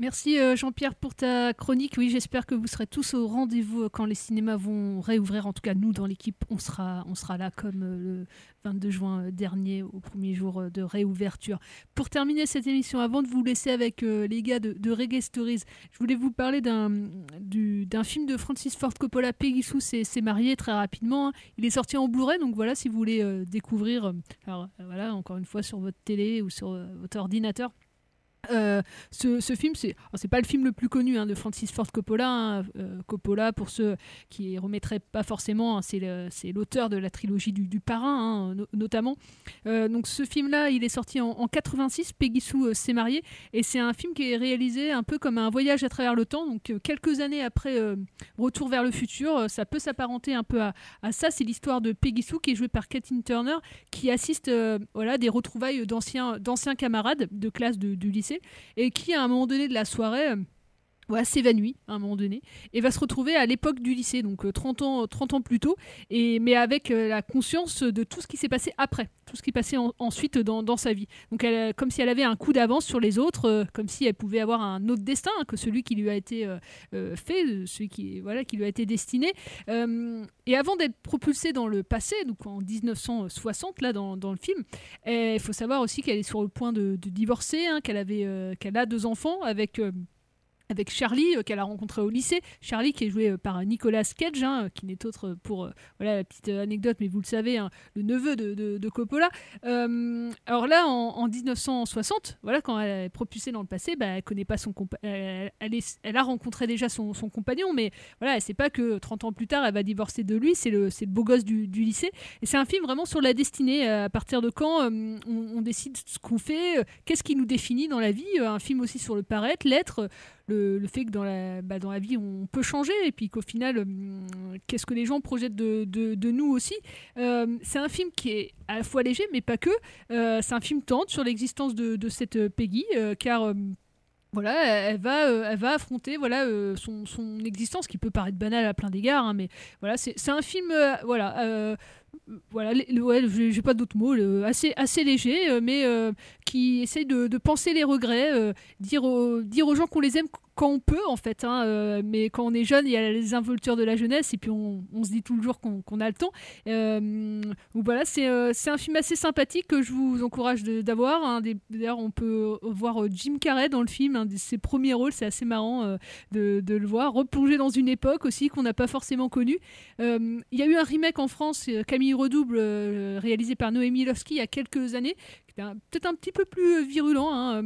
Merci euh, Jean-Pierre pour ta chronique. Oui, j'espère que vous serez tous au rendez-vous euh, quand les cinémas vont réouvrir. En tout cas, nous, dans l'équipe, on sera, on sera là comme euh, le 22 juin dernier, au premier jour de réouverture. Pour terminer cette émission, avant de vous laisser avec les gars de, Reggae Stories, je voulais vous parler d'un film de Francis Ford Coppola, Peggy Sue s'est marié très rapidement. Hein. Il est sorti en Blu-ray, donc voilà, si vous voulez découvrir, alors voilà, encore une fois sur votre télé ou sur votre ordinateur euh, ce, film, c'est c'est pas le film le plus connu hein, de Francis Ford Coppola. Hein. Euh, Coppola, pour ceux qui remettraient pas forcément, hein, c'est l'auteur de la trilogie du, Parrain, notamment. Euh, donc ce film-là, il est sorti en, en 86. Peggy Sue s'est mariée et c'est un film qui est réalisé un peu comme un voyage à travers le temps. Donc quelques années après Retour vers le futur, ça peut s'apparenter un peu à, à ça. C'est l'histoire de Peggy Sue qui est jouée par Kathleen Turner, qui assiste voilà des retrouvailles d'anciens d'anciens camarades de classe de, du lycée et qui, à un moment donné de la soirée, euh, s'évanouit à un moment donné et va se retrouver à l'époque du lycée, donc 30 euh, ans, 30 ans plus tôt, et, mais avec euh, la conscience de tout ce qui s'est passé après, tout ce qui est passé ensuite dans, dans, sa vie. Donc elle, comme si elle avait un coup d'avance sur les autres, comme si elle pouvait avoir un autre destin que celui qui lui a été fait, celui qui, voilà, qui lui a été destiné. et avant d'être propulsée dans le passé, donc en 1960, là dans, dans le film, il faut savoir aussi qu'elle est sur le point de, de divorcer, hein, qu'elle avait, qu'elle a deux enfants avec avec Charlie euh, qu'elle a rencontré au lycée. Charlie qui est joué euh, par Nicolas Cage, hein, qui n'est autre pour euh, voilà la petite anecdote, mais vous le savez, hein, le neveu de, de, Coppola. alors là, en, 1960, voilà quand elle est propulsée dans le passé, bah, elle connaît pas son elle, elle, a rencontré déjà son, son, compagnon, mais voilà, elle sait pas que 30 ans plus tard, elle va divorcer de lui. C'est le, le beau gosse du, du lycée. Et c'est un film vraiment sur la destinée. À partir de quand on, on, décide ce qu'on fait, qu'est-ce qui nous définit dans la vie. Un film aussi sur le paraître, l'être le, fait que dans la, bah, dans la vie, on peut changer et puis qu'au final, hum, qu'est-ce que les gens projettent de, nous aussi. Euh, c'est un film qui est à la fois léger, mais pas que. Euh, c'est un film tente sur l'existence de, cette Peggy, euh, car voilà, elle va, elle va affronter voilà son, son, existence qui peut paraître banale à plein d'égards, hein, mais voilà, c'est un film voilà voilà, ouais, j'ai pas d'autres mots, assez, assez léger, mais qui essaye de, penser les regrets, dire, dire aux gens qu'on les aime quand on peut en fait, hein, euh, mais quand on est jeune, il y a les involtures de la jeunesse et puis on, se dit tout le jour qu'on a le temps. Euh, voilà, euh, c'est un film assez sympathique que je vous encourage d'avoir. Hein. D'ailleurs, on peut voir Jim Carrey dans le film, un de ses premiers rôles, c'est assez marrant de, de, le voir, replonger dans une époque aussi qu'on n'a pas forcément connue. il y a eu un remake en France, Camille Redouble, réalisé par Noémie Lovski il y a quelques années, peut-être un petit peu plus virulent. Hein,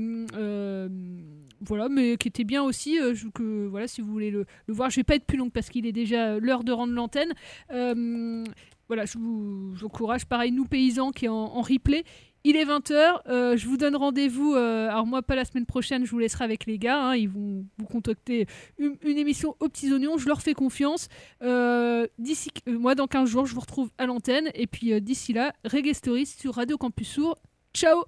voilà, mais qui était bien aussi. Euh, que, voilà, si vous voulez le, voir, je vais pas être plus long parce qu'il est déjà l'heure de rendre l'antenne. Euh, voilà, je vous encourage. Pareil, nous paysans qui est en, replay. Il est 20h, euh, je vous donne rendez-vous, alors moi pas la semaine prochaine, je vous laisserai avec les gars, hein, ils vont vous contacter une, émission aux petits oignons, je leur fais confiance. d'ici, moi dans 15 jours, je vous retrouve à l'antenne, et puis d'ici là, Reggae sur Radio Campus Sour. Ciao